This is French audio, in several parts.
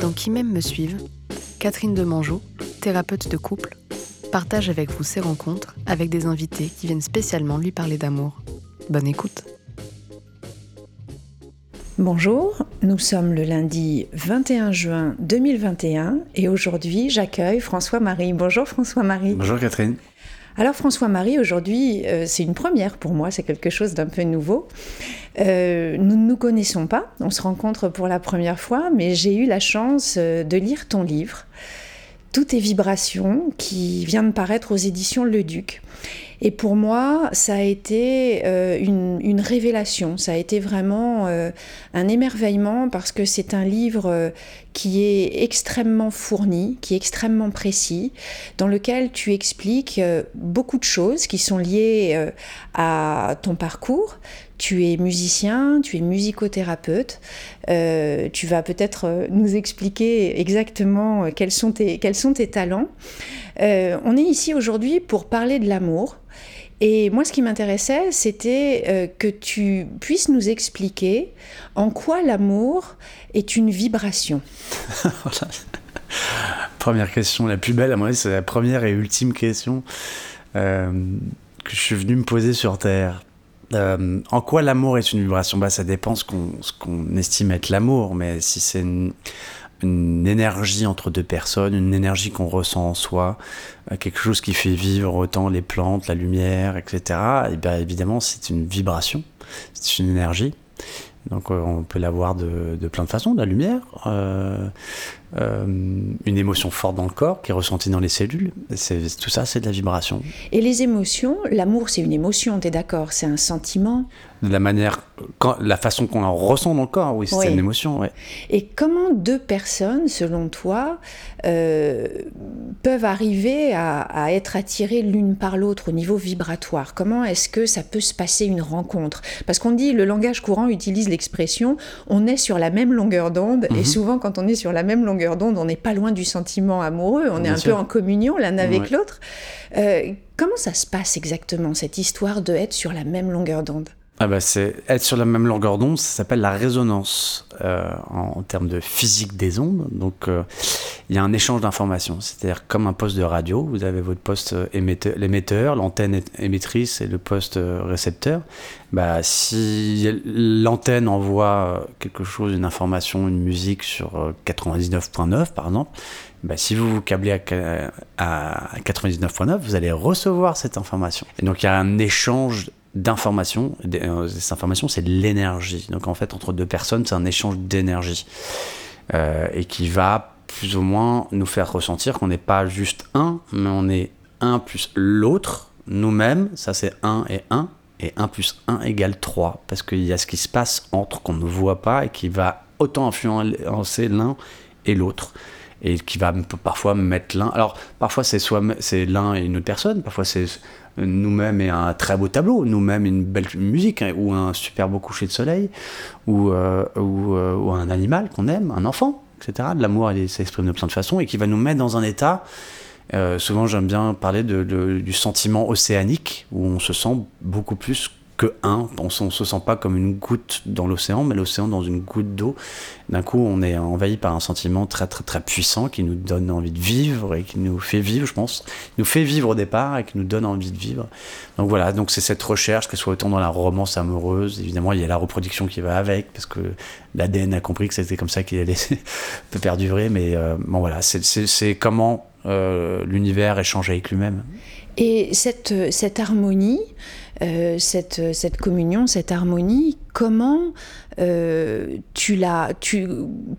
Dans Qui m'aime me suive, Catherine Demangeau, thérapeute de couple, partage avec vous ses rencontres avec des invités qui viennent spécialement lui parler d'amour. Bonne écoute. Bonjour, nous sommes le lundi 21 juin 2021 et aujourd'hui j'accueille François-Marie. Bonjour François-Marie. Bonjour Catherine. Alors François-Marie, aujourd'hui euh, c'est une première pour moi, c'est quelque chose d'un peu nouveau. Euh, nous ne nous connaissons pas, on se rencontre pour la première fois, mais j'ai eu la chance euh, de lire ton livre. Tout est vibration qui vient de paraître aux éditions Le Duc. Et pour moi, ça a été euh, une, révélation, ça a été vraiment un émerveillement parce que c'est un livre qui est extrêmement fourni, qui est extrêmement précis, dans lequel tu expliques beaucoup de choses qui sont liées à ton parcours. Tu es musicien, tu es musicothérapeute. tu vas peut-être nous expliquer exactement quels sont tes, quels sont tes talents. on est ici aujourd'hui pour parler de l'amour. Et moi, ce qui m'intéressait, c'était euh, que tu puisses nous expliquer en quoi l'amour est une vibration. Première question, la plus belle à mon c'est la première et ultime question euh, que je suis venu me poser sur Terre. Euh, en quoi l'amour est une vibration bah, Ça dépend ce qu'on estime être l'amour, mais si c'est une, énergie entre deux personnes, une énergie qu'on ressent en soi, euh, quelque chose qui fait vivre autant les plantes, la lumière, etc. Et bien évidemment, c'est une vibration, c'est une énergie. Donc euh, on peut l'avoir de, de, plein de façons, de la lumière, euh, une émotion forte dans le corps qui est ressentie dans les cellules. tout ça, c'est de la vibration. Et les émotions, l'amour, c'est une émotion, tu es d'accord C'est un sentiment De la manière, quand, la façon qu'on en ressent dans le corps, oui, c'est une émotion. Ouais. Et comment deux personnes, selon toi, peuvent arriver à, à être attirées l'une par l'autre au niveau vibratoire? Comment est-ce que ça peut se passer une rencontre? Parce qu'on dit, le langage courant utilise l'expression on est sur la même longueur d'onde, et mhm. souvent quand on est sur la même longueur d'onde, on n'est pas loin du sentiment amoureux, on est un peu en communion l'un avec l'autre. Euh, comment ça se passe exactement, cette histoire de être sur la même longueur d'onde? Ah bah être sur la même longueur d'onde, ça s'appelle la résonance euh, en, termes de physique des ondes. Donc euh, il y a un échange d'informations, c'est-à-dire comme un poste de radio, vous avez votre poste émetteur, l'émetteur, l'antenne émettrice et le poste récepteur. Bah, si l'antenne envoie quelque chose, une information, une musique sur 99.9 par exemple, bah, si vous vous câblez à, à 99.9, vous allez recevoir cette information. Et donc il y a un échange d'informations. Cette information, c'est de l'énergie. Donc en fait, entre deux personnes, c'est un échange d'énergie. Euh, et qui va plus ou moins nous faire ressentir qu'on n'est pas juste un, mais on est un plus l'autre, nous-mêmes, ça c'est un et un, et un plus un égale 3, parce qu'il y a ce qui se passe entre qu'on ne voit pas et qui va autant influencer l'un et l'autre et qui va parfois mettre l'un. Alors parfois c'est l'un et une autre personne, parfois c'est nous-mêmes et un très beau tableau, nous-mêmes une belle musique hein, ou un super beau coucher de soleil ou, euh, euh, ou, un animal qu'on aime, un enfant, etc. De l'amour, il s'exprime de plein de façons et qui va nous mettre dans un état. Euh, souvent, j'aime bien parler du sentiment océanique où on se sent beaucoup plus que un. On, ne se sent pas comme une goutte dans l'océan, mais l'océan dans une goutte d'eau. D'un coup, on est envahi par un sentiment très très très puissant qui nous donne envie de vivre et qui nous fait vivre, je pense, nous fait vivre au départ et qui nous donne envie de vivre. Donc voilà, donc c'est cette recherche, que ce soit autant dans la romance amoureuse, évidemment il y a la reproduction qui va avec, parce que l'ADN a compris que c'était comme ça qu'il allait perdurer, mais euh, bon voilà, c'est comment euh, l'univers échange avec lui-même. Et cette, cette harmonie, euh, cette, cette, communion, cette harmonie, comment euh, tu, la, tu,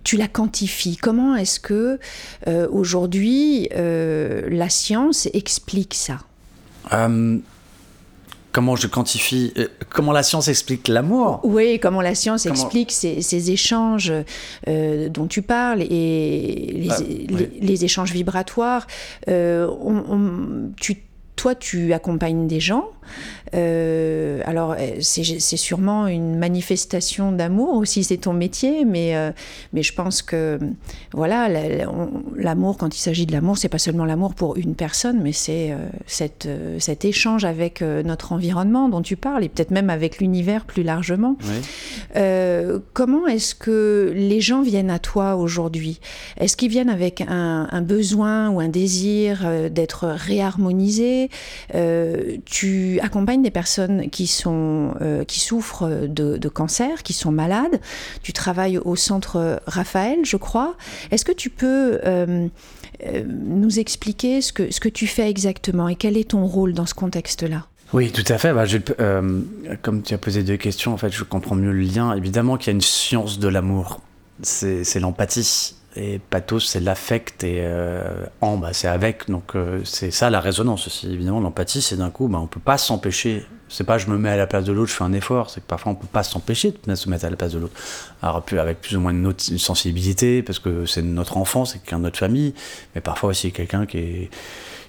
tu, la quantifies? Comment est-ce que euh, aujourd'hui la science explique ça? Comment je quantifie Comment la science explique l'amour? Oui, comment la science explique ces, ces échanges dont tu parles et les, ah, les, échanges vibratoires. On, tu toi, tu accompagnes des gens Euh, alors, euh, c'est sûrement une manifestation d'amour aussi, c'est ton métier, mais, euh, mais je pense que, voilà, l'amour, quand il s'agit de l'amour, c'est pas seulement l'amour pour une personne, mais c'est cet échange avec notre environnement dont tu parles, et peut-être même avec l'univers plus largement. comment est-ce que les gens viennent à toi aujourd'hui? Est-ce qu'ils viennent avec un, un, besoin ou un désir d'être réharmonisés? Tu accompagnes des personnes qui, sont, euh, qui souffrent de, cancer, qui sont malades. Tu travailles au centre Raphaël, je crois. Est-ce que tu peux euh, euh, nous expliquer ce que, ce que tu fais exactement et quel est ton rôle dans ce contexte-là? Oui, tout à fait. Bah, comme tu as posé deux questions, en fait, je comprends mieux le lien. Évidemment qu'il y a une science de l'amour. C'est l'empathie. Et pathos, c'est l'affect et euh, en, bah, c'est avec. Donc euh, c'est ça la résonance aussi. Évidemment, l'empathie, c'est d'un coup, bah, on peut pas s'empêcher. C'est pas je me mets à la place de l'autre, je fais un effort. C'est que parfois on peut pas s'empêcher de se mettre à la place de l'autre. Alors avec plus ou moins une, sensibilité, parce que c'est notre enfant, c'est quelqu'un de notre famille, mais parfois aussi quelqu'un qui est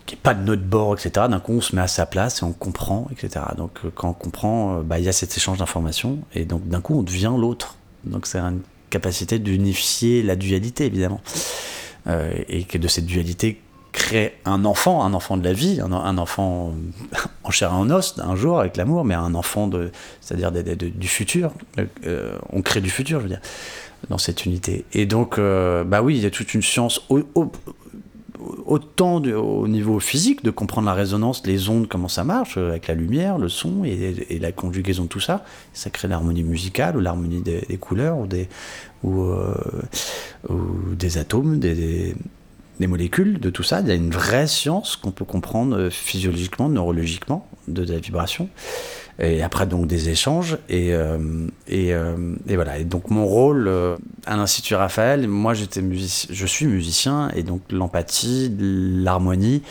qui est pas de notre bord, etc. D'un coup, on se met à sa place et on comprend, etc. Donc euh, quand on comprend, bah, il y a cet échange d'informations et donc d'un coup, on devient l'autre. Donc c'est un capacité d'unifier la dualité, évidemment. Euh, et que de cette dualité crée un enfant, un enfant de la vie, un, enfant en chair et en os un jour avec l'amour, mais un enfant de, c'est-à-dire du futur. Euh, on crée du futur, je veux dire, dans cette unité. Et donc, euh, bah oui, il y a toute une science autant au niveau physique, de comprendre la résonance, les ondes, comment ça marche, euh, avec la lumière, le son et, la conjugaison de tout ça. Ça crée l'harmonie musicale ou l'harmonie des, couleurs ou des, euh, atomes, des, des, molécules, de tout ça. Il y a une vraie science qu'on peut comprendre euh, physiologiquement, neurologiquement, de la vibration et après donc des échanges. Et, euh, euh, et, voilà. Et donc mon rôle euh, à l'institut Raphaël moi j'étais je suis musicien. Et donc l'empathie l'harmonie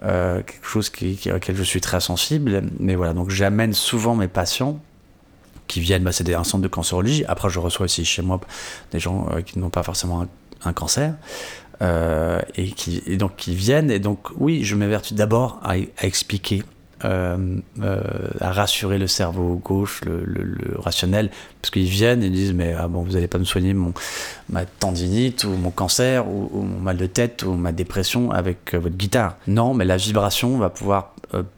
quelque chose qui, auquel je suis très sensible. Mais voilà. Donc j'amène souvent mes patients qui viennent. Bah, c'est un centre de cancérologie après je reçois aussi chez moi des gens qui n'ont pas forcément un, cancer et qui donc qui viennent. Et donc oui je m'évertue d'abord à expliquer euh, euh, à rassurer le cerveau gauche, le, rationnel, parce qu'ils viennent et disent mais ah bon vous n'allez pas me soigner mon ma tendinite ou mon cancer ou, mon mal de tête ou ma dépression avec euh, votre guitare. Non, mais la vibration va pouvoir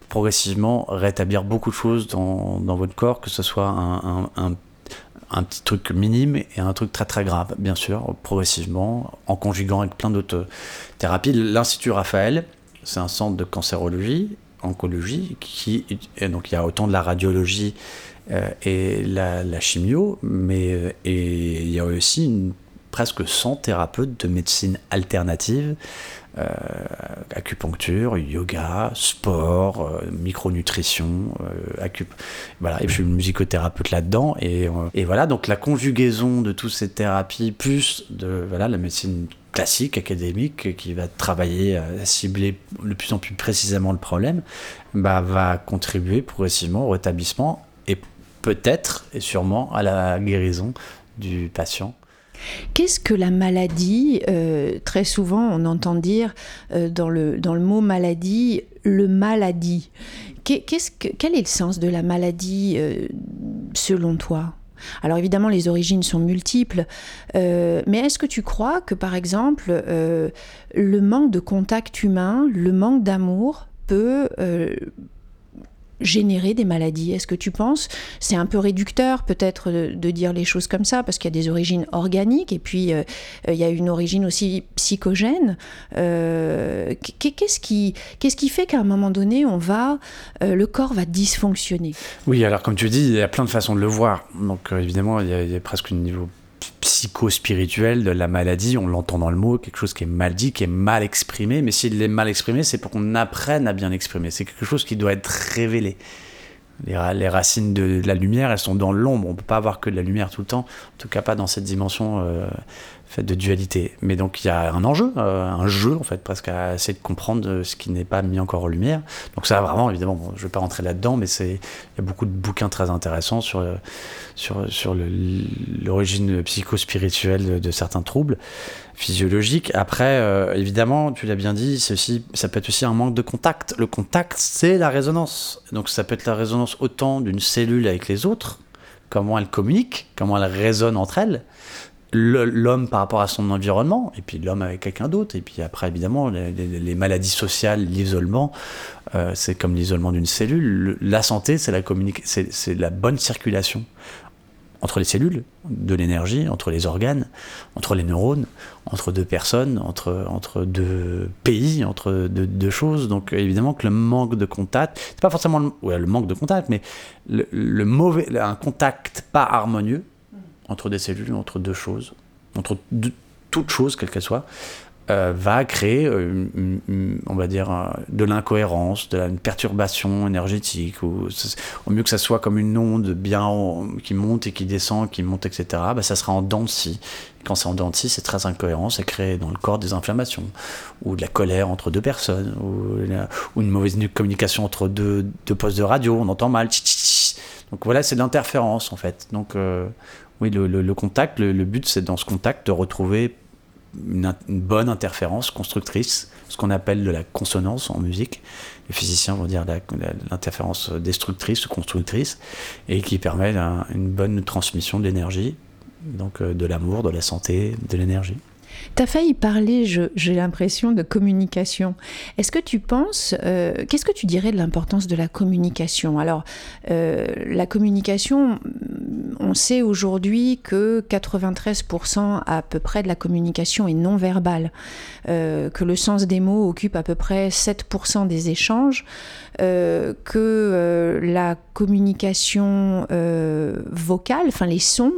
progressivement rétablir beaucoup de choses dans, votre corps, que ce soit un petit truc minime et un truc très très grave, bien sûr, progressivement, en conjuguant avec plein d'autres thérapies. L'Institut Raphaël, c'est un centre de cancérologie oncologie, qui, donc il y a autant de la radiologie euh, et la, chimio, mais euh, et il y a aussi une, presque 100 thérapeutes de médecine alternative, euh, acupuncture, yoga, sport, micronutrition, acup voilà, et je suis musicothérapeute là-dedans, et, et voilà, donc la conjugaison de toutes ces thérapies, plus de voilà, la médecine classique, académique, qui va travailler à cibler de plus en plus précisément le problème, bah, va contribuer progressivement au rétablissement et peut-être et sûrement à la guérison du patient. Qu'est-ce que la maladie euh, Très souvent, on entend dire euh, dans, le, dans le mot maladie, le maladie? Quel est le sens de la maladie euh, selon toi? Alors évidemment, les origines sont multiples, mais est-ce que tu crois que, par exemple, le manque de contact humain, le manque d'amour peut générer des maladies Est-ce que tu penses C'est un peu réducteur peut-être de, dire les choses comme ça, parce qu'il y a des origines organiques et puis euh, il y a une origine aussi psychogène. Euh, qu'est-ce qui, qu'est-ce qui fait qu'à un moment donné, on va, euh, le corps va dysfonctionner? Oui, alors comme tu dis, il y a plein de façons de le voir. Donc évidemment, il y, a, il y a presque un niveau psycho-spirituel de la maladie, on l'entend dans le mot, quelque chose qui est mal dit, qui est mal exprimé, mais s'il est mal exprimé, c'est pour qu'on apprenne à bien l'exprimer. C'est quelque chose qui doit être révélé. Les, racines de, la lumière, elles sont dans l'ombre. On ne peut pas avoir que de la lumière tout le temps, en tout cas pas dans cette dimension euh, fait de dualité. Mais donc il y a un enjeu, euh, un jeu en fait, presque à essayer de comprendre ce qui n'est pas mis encore en lumière. Donc ça vraiment, évidemment, je ne vais pas rentrer là-dedans, mais c'est il y a beaucoup de bouquins très intéressants sur euh, sur sur l'origine psycho-spirituelle de, certains troubles physiologiques. Après, euh, évidemment, tu l'as bien dit, aussi ça peut être aussi un manque de contact. Le contact, c'est la résonance. Donc ça peut être la résonance autant d'une cellule avec les autres, comment elle communique, comment elle résonne entre elles l'homme par rapport à son environnement, et puis l'homme avec quelqu'un d'autre, et puis après évidemment les, maladies sociales, l'isolement, euh, c'est comme l'isolement d'une cellule. La santé, c'est la, la bonne circulation entre les cellules, de l'énergie, entre les organes, entre les neurones, entre deux personnes, entre, entre deux pays, entre deux, choses. Donc évidemment que le manque de contact, c'est pas forcément le, le manque de contact, mais le mauvais, un contact pas harmonieux, entre des cellules, entre deux choses, entre toutes choses, quelles qu'elles soient, euh, va créer, euh, on va dire, euh, de l'incohérence, de la, une perturbation énergétique, au mieux que ça soit comme une onde bien qui monte et qui descend, qui monte, etc. Bah, ça sera en dents. Quand c'est en dents de scie, c'est très incohérent, ça crée dans le corps des inflammations, ou de la colère entre deux personnes, ou, une mauvaise communication entre deux, deux, postes de radio, on entend mal. Donc voilà, c'est de l'interférence en fait. Donc oui, le, contact, le, but c'est dans ce contact de retrouver une, bonne interférence constructrice, ce qu'on appelle de la consonance en musique. Les physiciens vont dire l'interférence destructrice ou constructrice, et qui permet une bonne transmission de l'énergie, donc euh, de l'amour, de la santé, de l'énergie. Tu as failli parler, j'ai l'impression, de communication. Est-ce que tu penses, euh, qu'est-ce que tu dirais de l'importance de la communication? Alors, euh, la communication, on sait aujourd'hui que 93% à peu près de la communication est non verbale, euh, que le sens des mots occupe à peu près 7% des échanges, que la communication vocale, enfin les sons,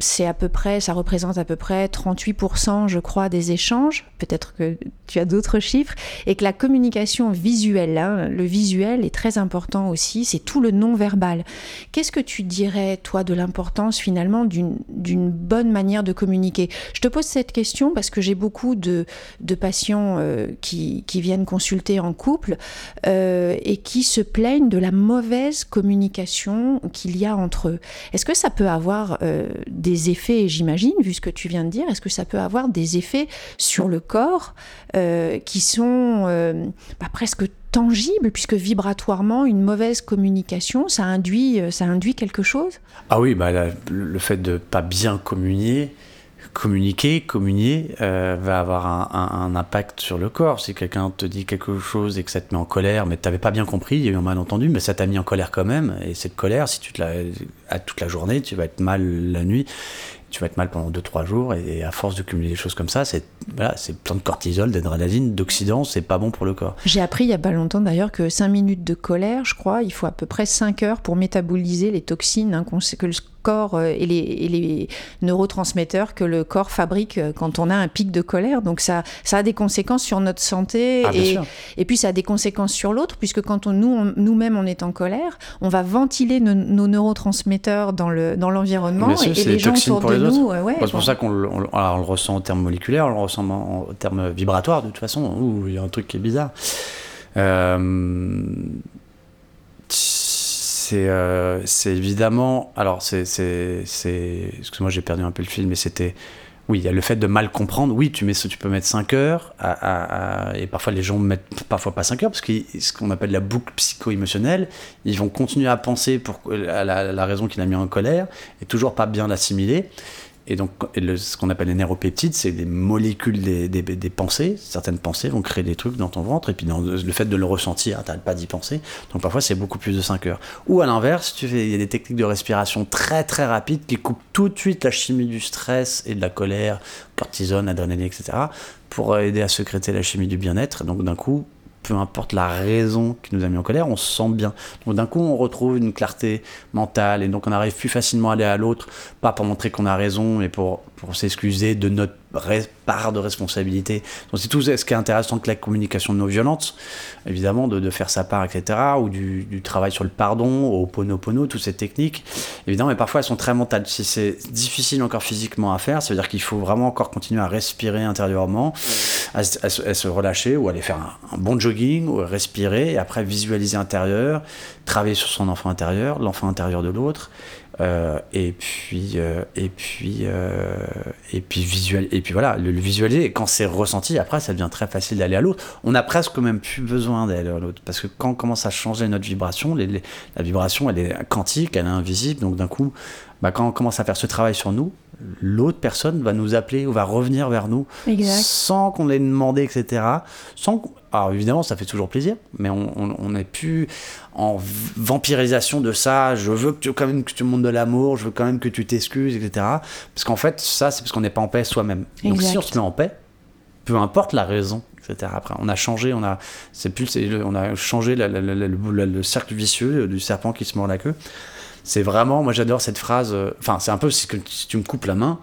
c'est à peu près, ça représente à peu près 38%, je crois, des échanges, peut-être que tu as d'autres chiffres, et que la communication visuelle, hein, le visuel est très important aussi, c'est tout le non-verbal. Qu'est-ce que tu dirais, toi, de l'importance finalement d'une bonne manière de communiquer? Je te pose cette question parce que j'ai beaucoup de, patients euh, qui, viennent consulter en couple euh, et qui se plaignent de la mauvaise communication qu'il y a entre eux. Est-ce que ça peut avoir euh, des effets, j'imagine, vu ce que tu viens de dire? Est-ce que ça peut avoir des effets sur le corps euh, qui sont euh, bah, presque tangibles, puisque vibratoirement, une mauvaise communication, ça induit, euh, ça induit quelque chose? Ah oui, bah, le fait de pas bien communier, communiquer, communier, va avoir un, impact sur le corps. Si quelqu'un te dit quelque chose et que ça te met en colère, mais tu n'avais pas bien compris, il y a eu un malentendu, mais ça t'a mis en colère quand même. Et cette colère, si tu te la toute la journée, tu vas être mal la nuit tu vas être mal pendant 2-3 jours et, à force de cumuler des choses comme ça, c'est voilà, plein de cortisol, d'adrénaline, d'oxydants, c'est pas bon pour le corps. J'ai appris il y a pas longtemps d'ailleurs que 5 minutes de colère, je crois, il faut à peu près 5 heures pour métaboliser les toxines que le corps euh, et les, les, que le corps fabrique euh, quand on a un pic de colère. Donc ça, ça a des conséquences sur notre santé ah, et, et, puis ça a des conséquences sur l'autre, puisque quand on, nous, nous-mêmes on est en colère, on va ventiler nos, neurotransmetteurs dans, le, dans l'environnement et, les gens autour de nous. Euh, c'est pour ça qu'on le, on, le ressent en termes moléculaires, on le ressent en, termes vibratoires de toute façon. il y a un truc qui est bizarre. Euh, euh, c'est évidemment. Alors, c'est. Excuse-moi, j'ai perdu un peu le film, mais c'était. Oui, il y a le fait de mal comprendre. Oui, tu, mets, tu peux mettre 5 heures, et parfois les gens mettent parfois pas 5 heures, parce que ce qu'on appelle la boucle psycho-émotionnelle, ils vont continuer à penser pour la, la raison qui l'a mis en colère, et toujours pas bien l'assimiler. Et donc, ce qu'on appelle les neuropeptides, c'est des molécules des, pensées. Certaines pensées vont créer des trucs dans ton ventre, et puis le fait de le ressentir, tu pas d'y penser. Donc, parfois, c'est beaucoup plus de 5 heures. Ou à l'inverse, il y a des techniques de respiration très très rapides qui coupent tout de suite la chimie du stress et de la colère, cortisone, adrénaline, etc., pour aider à sécréter la chimie du bien-être. Donc, d'un coup, peu importe la raison qui nous a mis en colère, on se sent bien. Donc d'un coup, on retrouve une clarté mentale et donc on arrive plus facilement à aller à l'autre, pas pour montrer qu'on a raison, mais pour, pour s'excuser de notre part de responsabilité. Donc c'est tout ce qui est intéressant que la communication non violente, évidemment, de, de, faire sa part, etc., ou du, du, travail sur le pardon, au pono-pono, toutes ces techniques, évidemment, mais parfois elles sont très mentales. Si c'est difficile encore physiquement à faire, ça veut dire qu'il faut vraiment encore continuer à respirer intérieurement, à, à, à se relâcher, ou aller faire un, un bon jogging, ou respirer, et après visualiser intérieur, travailler sur son enfant intérieur, l'enfant intérieur de l'autre, et puis euh, et puis euh, et puis visuel et puis voilà le, le visualiser et quand c'est ressenti après ça devient très facile d'aller à l'autre on a presque même plus besoin d'aller à l'autre parce que quand on commence à changer notre vibration les, les, la vibration elle est quantique elle est invisible donc d'un coup bah, quand on commence à faire ce travail sur nous l'autre personne va nous appeler ou va revenir vers nous exact. sans qu'on l'ait demandé etc sans alors évidemment ça fait toujours plaisir mais on n'est plus en vampirisation de ça je veux que tu, quand même que tu montres de l'amour je veux quand même que tu t'excuses etc parce qu'en fait ça c'est parce qu'on n'est pas en paix soi-même. Donc si on se met en paix peu importe la raison etc après on a changé on a c'est plus on a changé la, la, la, le, le cercle vicieux du serpent qui se mord la queue. C'est vraiment moi j'adore cette phrase enfin c'est un peu si, si tu me coupes la main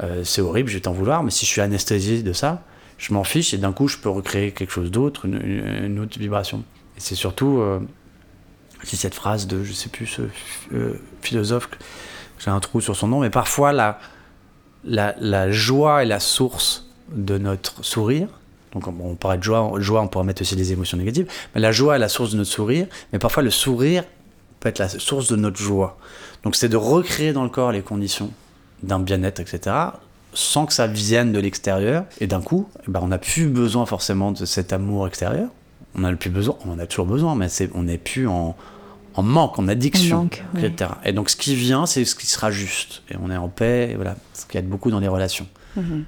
euh, c'est horrible je vais t'en vouloir mais si je suis anesthésié de ça je m'en fiche et d'un coup je peux recréer quelque chose d'autre, une, une, autre vibration. Et c'est surtout euh, c'est cette phrase de je sais plus ce euh, philosophe, j'ai un trou sur son nom, mais parfois la, la, joie est la source de notre sourire. Donc on, de joie, joie, on pourrait mettre aussi des émotions négatives, mais la joie est la source de notre sourire, mais parfois le sourire peut être la source de notre joie. Donc c'est de recréer dans le corps les conditions d'un bien-être, etc sans que ça vienne de l'extérieur. Et d'un coup, eh ben, on n'a plus besoin forcément de cet amour extérieur. On a le plus besoin, on en a toujours besoin, mais c'est, on n'est plus en, en, manque, en addiction, manque, etc. Oui. Et donc ce qui vient, c'est ce qui sera juste. Et on est en paix, et voilà, ce qui aide beaucoup dans les relations. Mmh.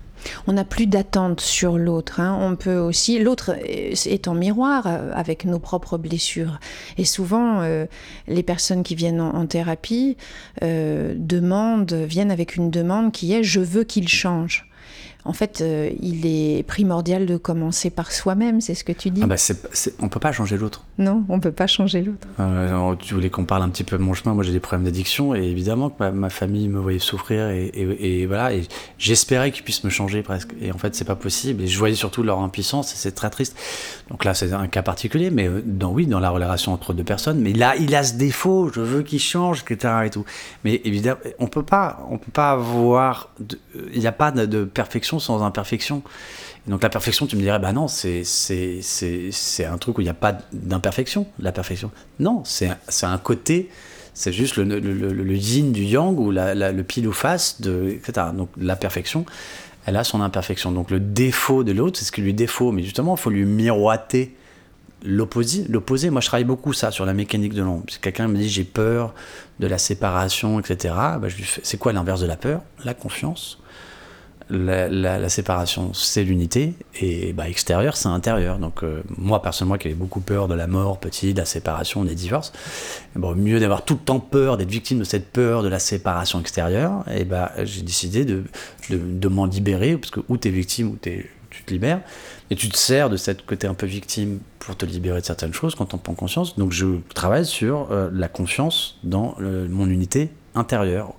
On n'a plus d'attente sur l'autre. Hein. On peut aussi, l'autre est en miroir avec nos propres blessures. Et souvent, euh, les personnes qui viennent en, en thérapie euh, demandent, viennent avec une demande qui est je veux qu'il change. En fait, euh, il est primordial de commencer par soi-même, c'est ce que tu dis. Ah bah on peut pas changer l'autre. Non, on peut pas changer l'autre. Euh, tu voulais qu'on parle un petit peu de mon chemin. Moi, j'ai des problèmes d'addiction et évidemment que ma, ma famille me voyait souffrir et, et, et voilà. Et j'espérais qu'ils puissent me changer presque. Et en fait, c'est pas possible. Et je voyais surtout leur impuissance et c'est très triste. Donc là, c'est un cas particulier, mais euh, dans oui, dans la relation entre deux personnes. Mais là, il a ce défaut. Je veux qu'il change, etc. Et tout. Mais évidemment, on peut pas, on peut pas avoir. Il n'y a pas de, de perfection sans imperfection. Et donc la perfection, tu me dirais, bah non, c'est, un truc où il n'y a pas d'imperfection, la perfection. Non, c'est, un côté, c'est juste le, le, le, le, yin du yang ou la, la, le pile ou face, de, etc. Donc la perfection, elle a son imperfection. Donc le défaut de l'autre, c'est ce qui lui défaut, mais justement, il faut lui miroiter l'opposé. L'opposé, moi je travaille beaucoup ça sur la mécanique de l'ombre. Si quelqu'un me dit j'ai peur de la séparation, etc., bah, c'est quoi l'inverse de la peur? La confiance la, séparation, c'est l'unité, et bah, extérieur, c'est intérieur. Donc, euh, moi, personnellement, qui avais beaucoup peur de la mort, petit, de la séparation, des divorces, bon, mieux d'avoir tout le temps peur, d'être victime de cette peur de la séparation extérieure, et bah, j'ai décidé de, m'en libérer, parce que ou tu es victime, ou es, tu te libères, et tu te sers de cette côté un peu victime pour te libérer de certaines choses quand on prend conscience. Donc, je travaille sur euh, la confiance dans le, mon unité intérieure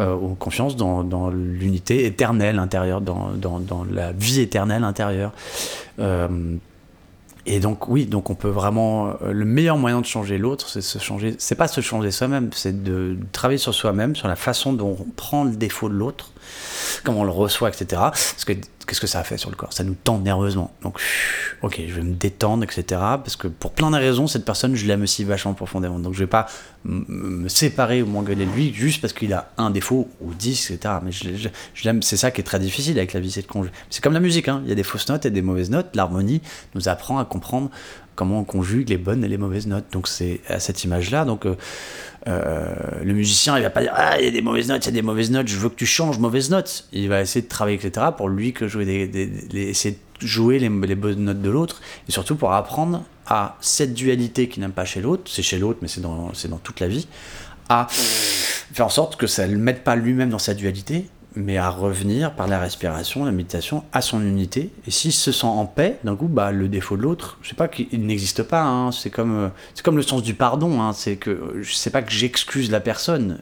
euh, ou confiance dans, dans l'unité éternelle intérieure, dans, dans, dans, la vie éternelle intérieure. Euh, et donc oui, donc on peut vraiment le meilleur moyen de changer l'autre, c'est se changer. C'est pas se changer soi-même, c'est de travailler sur soi-même, sur la façon dont on prend le défaut de l'autre, comment on le reçoit, etc. Qu'est-ce que ça a fait sur le corps? Ça nous tend nerveusement. Donc, ok, je vais me détendre, etc. Parce que pour plein de raisons, cette personne, je l'aime aussi vachement profondément. Donc, je vais pas me séparer ou m'engueuler de lui juste parce qu'il a un défaut ou dix, etc. Mais je, l'aime. C'est ça qui est très difficile avec la vie, c'est de conjuguer. C'est comme la musique, hein. il y a des fausses notes et des mauvaises notes. L'harmonie nous apprend à comprendre comment on conjugue les bonnes et les mauvaises notes. Donc, c'est à cette image-là. Donc, euh, euh, le musicien, il va pas dire Ah, il y a des mauvaises notes, il y a des mauvaises notes, je veux que tu changes mauvaises notes. Il va essayer de travailler, etc., pour lui que jouer des, des, essayer de jouer les, les bonnes notes de l'autre, et surtout pour apprendre à cette dualité qu'il n'aime pas chez l'autre, c'est chez l'autre, mais c'est dans, dans toute la vie, à faire en sorte que ça ne le mette pas lui-même dans sa dualité, mais à revenir par la respiration, la méditation, à son unité. Et s'il se sent en paix, d'un coup, bah, le défaut de l'autre, je sais pas qu'il n'existe pas. Hein. c'est comme, euh, c'est comme le sens du pardon. Hein. c'est que je sais pas que j'excuse la personne,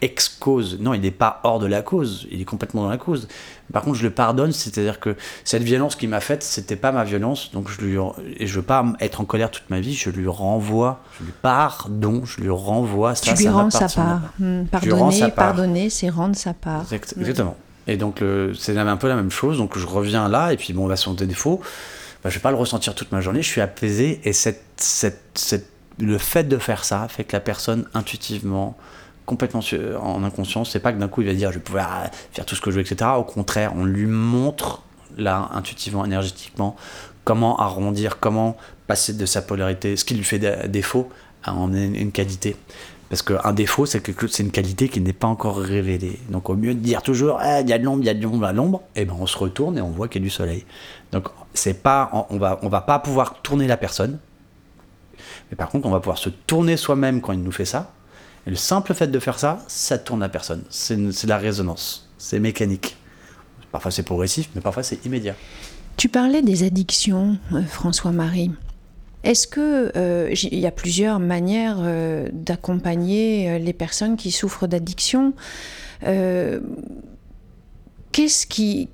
ex-cause. Non, il n'est pas hors de la cause. Il est complètement dans la cause. Par contre, je le pardonne, c'est-à-dire que cette violence qu'il m'a faite, c'était pas ma violence, donc je lui et je veux pas être en colère toute ma vie. Je lui renvoie, je lui pardonne, je lui renvoie ça. Tu lui rends sa part. Hmm, pardonner, pardonner, c'est rendre sa part. Exactement. Et donc, c'est un peu la même chose. Donc, je reviens là, et puis, bon, va son défaut, bah, je vais pas le ressentir toute ma journée. Je suis apaisé, et cette, cette, cette, le fait de faire ça fait que la personne, intuitivement, complètement en inconscience, c'est pas que d'un coup, il va dire je vais pouvoir faire tout ce que je veux, etc. Au contraire, on lui montre, là, intuitivement, énergétiquement, comment arrondir, comment passer de sa polarité, ce qui lui fait défaut, en une qualité. Parce qu'un défaut, c'est c'est une qualité qui n'est pas encore révélée. Donc au mieux de dire toujours ah, il y a de l'ombre, il y a de l'ombre l'ombre, et eh ben on se retourne et on voit qu'il y a du soleil. Donc c'est pas on va on va pas pouvoir tourner la personne. Mais par contre, on va pouvoir se tourner soi-même quand il nous fait ça. Et le simple fait de faire ça, ça tourne la personne. C'est la résonance. C'est mécanique. Parfois c'est progressif, mais parfois c'est immédiat. Tu parlais des addictions, euh, François-Marie. Est-ce que euh, il y a plusieurs manières euh, d'accompagner les personnes qui souffrent d'addiction Qu'est-ce qui,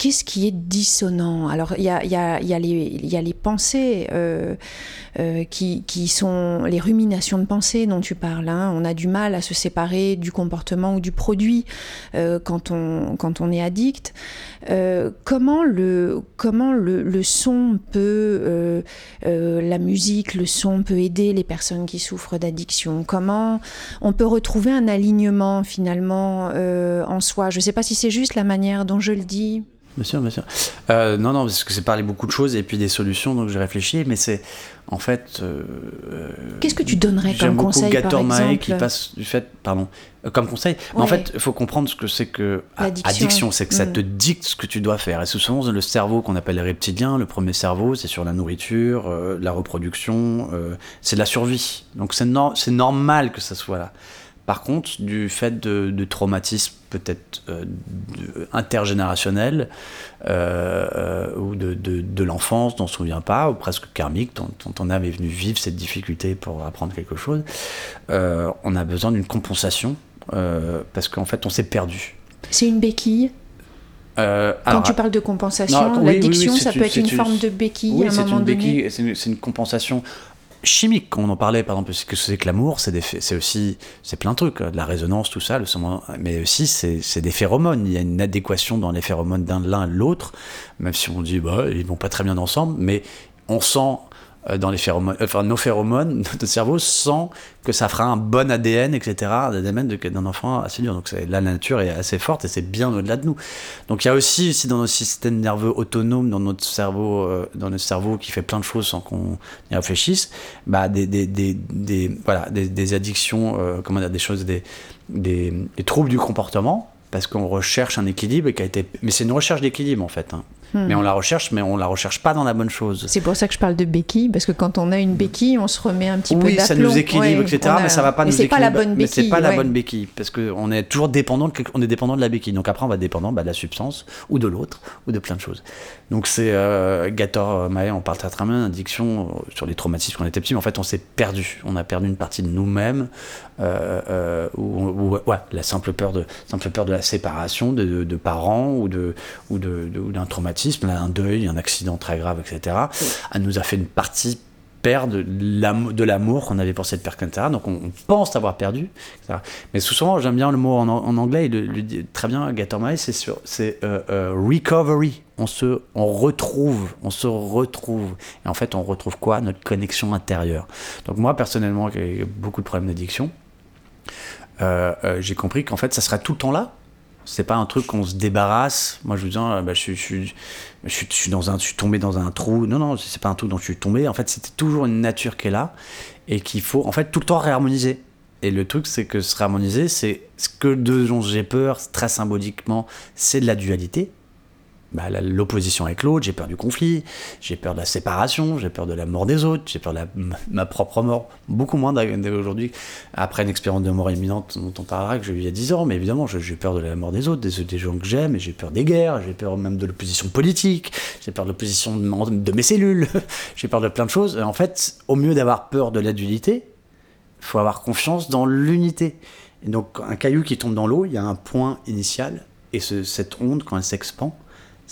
est dissonant? Alors, il y a, les pensées euh, euh, qui, sont les ruminations de pensée dont tu parles. Hein. On a du mal à se séparer du comportement ou du produit euh, quand, on, est addict. comment le son peut, la musique, le son peut aider les personnes qui souffrent d'addiction? Comment on peut retrouver un alignement finalement en soi? Je ne sais pas si c'est juste la manière dont je le dis. Bien sûr, bien sûr. Euh, non, non, parce que c'est parler beaucoup de choses et puis des solutions, donc j'ai réfléchi, mais c'est en fait. Euh, Qu'est-ce que tu donnerais comme conseil Gator par exemple qui passe du fait, pardon, euh, comme conseil. en fait, il faut comprendre ce que c'est que addiction, c'est que ça te mm. dicte ce que tu dois faire. Et souvent le cerveau qu'on appelle les reptiliens, le premier cerveau, c'est sur la nourriture, la reproduction, c'est de la survie. Donc c'est c'est normal que ça soit là. Par contre, du fait de, traumatismes peut-être euh, intergénérationnels euh, euh, ou de, l'enfance dont on ne se souvient pas, ou presque karmique, dont, ton âme est venue vivre cette difficulté pour apprendre quelque chose, on a besoin d'une compensation parce qu'en fait on s'est perdu. C'est une béquille? Quand tu parles de compensation, l'addiction, ça peut être une, forme de béquille à un moment donné. C'est une, compensation chimique, on en parlait par exemple, ce que c'est que l'amour, c'est aussi, c'est plein de trucs, de la résonance, tout ça, mais aussi c'est des phéromones. Il y a une adéquation dans les phéromones d'un l'un à l'autre, même si on dit bah ils vont pas très bien ensemble, mais on sent euh, dans les phéromones, enfin nos phéromones, notre cerveau sent que ça fera un bon ADN, etc. L'ADN d'un enfant assez dur. Donc la nature est assez forte et c'est bien au-delà de nous. Donc il y a aussi, aussi dans notre système nerveux autonome, dans notre cerveau, euh, dans notre cerveau qui fait plein de choses sans qu'on y réfléchisse, bah, des, voilà, des, addictions, euh, comment dire, des choses, des, des, troubles du comportement parce qu'on recherche un équilibre qui a été. Mais c'est une recherche d'équilibre en fait. Hein. Hmm. Mais on la recherche, mais on la recherche pas dans la bonne chose. C'est pour ça que je parle de béquille, parce que quand on a une béquille, on se remet un petit peu d'aplomb. Oui, ça nous équilibre, etc. Mais ça va pas mais nous équilibrer. pas la bonne béquille. C'est pas la bonne béquille, parce qu'on est toujours dépendant de, on est dépendant de la béquille. Donc après, on va dépendant bah, de la substance ou de l'autre ou de plein de choses. Donc c'est euh, Gator Maé, on parle très bien d'addiction euh, sur les traumatismes quand on était petit, mais en fait, on s'est perdu. On a perdu une partie de nous-mêmes, euh, euh ou, ouais, la simple peur de, simple peur de la séparation de, de, parents ou de, ou d'un traumatisme, un deuil un accident très grave, etc., elle nous a fait une partie perdre de l'amour qu'on avait pour cette personne, etc. Donc on, pense avoir perdu, etc. Mais souvent, j'aime bien le mot en, anglais, il le, dit très bien, Gatormae, c'est sur, c'est euh, euh, recovery. On se, on retrouve, on se retrouve. Et en fait, on retrouve quoi? Notre connexion intérieure. Donc moi, personnellement, qui ai beaucoup de problèmes d'addiction, j'ai compris qu'en fait, ça serait tout le temps là c'est pas un truc qu'on se débarrasse. Moi, je vous dis, ah, bah, je, suis, je, suis, dans un, je suis tombé dans un trou. Non, non, c'est pas un truc dont je suis tombé. En fait, c'était toujours une nature qui est là et qu'il faut, en fait, tout le temps réharmoniser. Et le truc, c'est que se réharmoniser, c'est ce que de dont j'ai peur, très symboliquement, c'est de la dualité. Bah, l'opposition avec l'autre, j'ai peur du conflit, j'ai peur de la séparation, j'ai peur de la mort des autres, j'ai peur de ma propre mort. Beaucoup moins aujourd'hui, après une expérience de mort imminente dont on parlera, que j'ai eu il y a 10 ans, mais évidemment, j'ai peur de la mort des autres, des, gens que j'aime, et j'ai peur des guerres, j'ai peur même de l'opposition politique, j'ai peur de l'opposition de, mes cellules, j'ai peur de plein de choses. En fait, au mieux d'avoir peur de la dualité, il faut avoir confiance dans l'unité. Et donc, un caillou qui tombe dans l'eau, il y a un point initial, et cette onde, quand elle s'expand,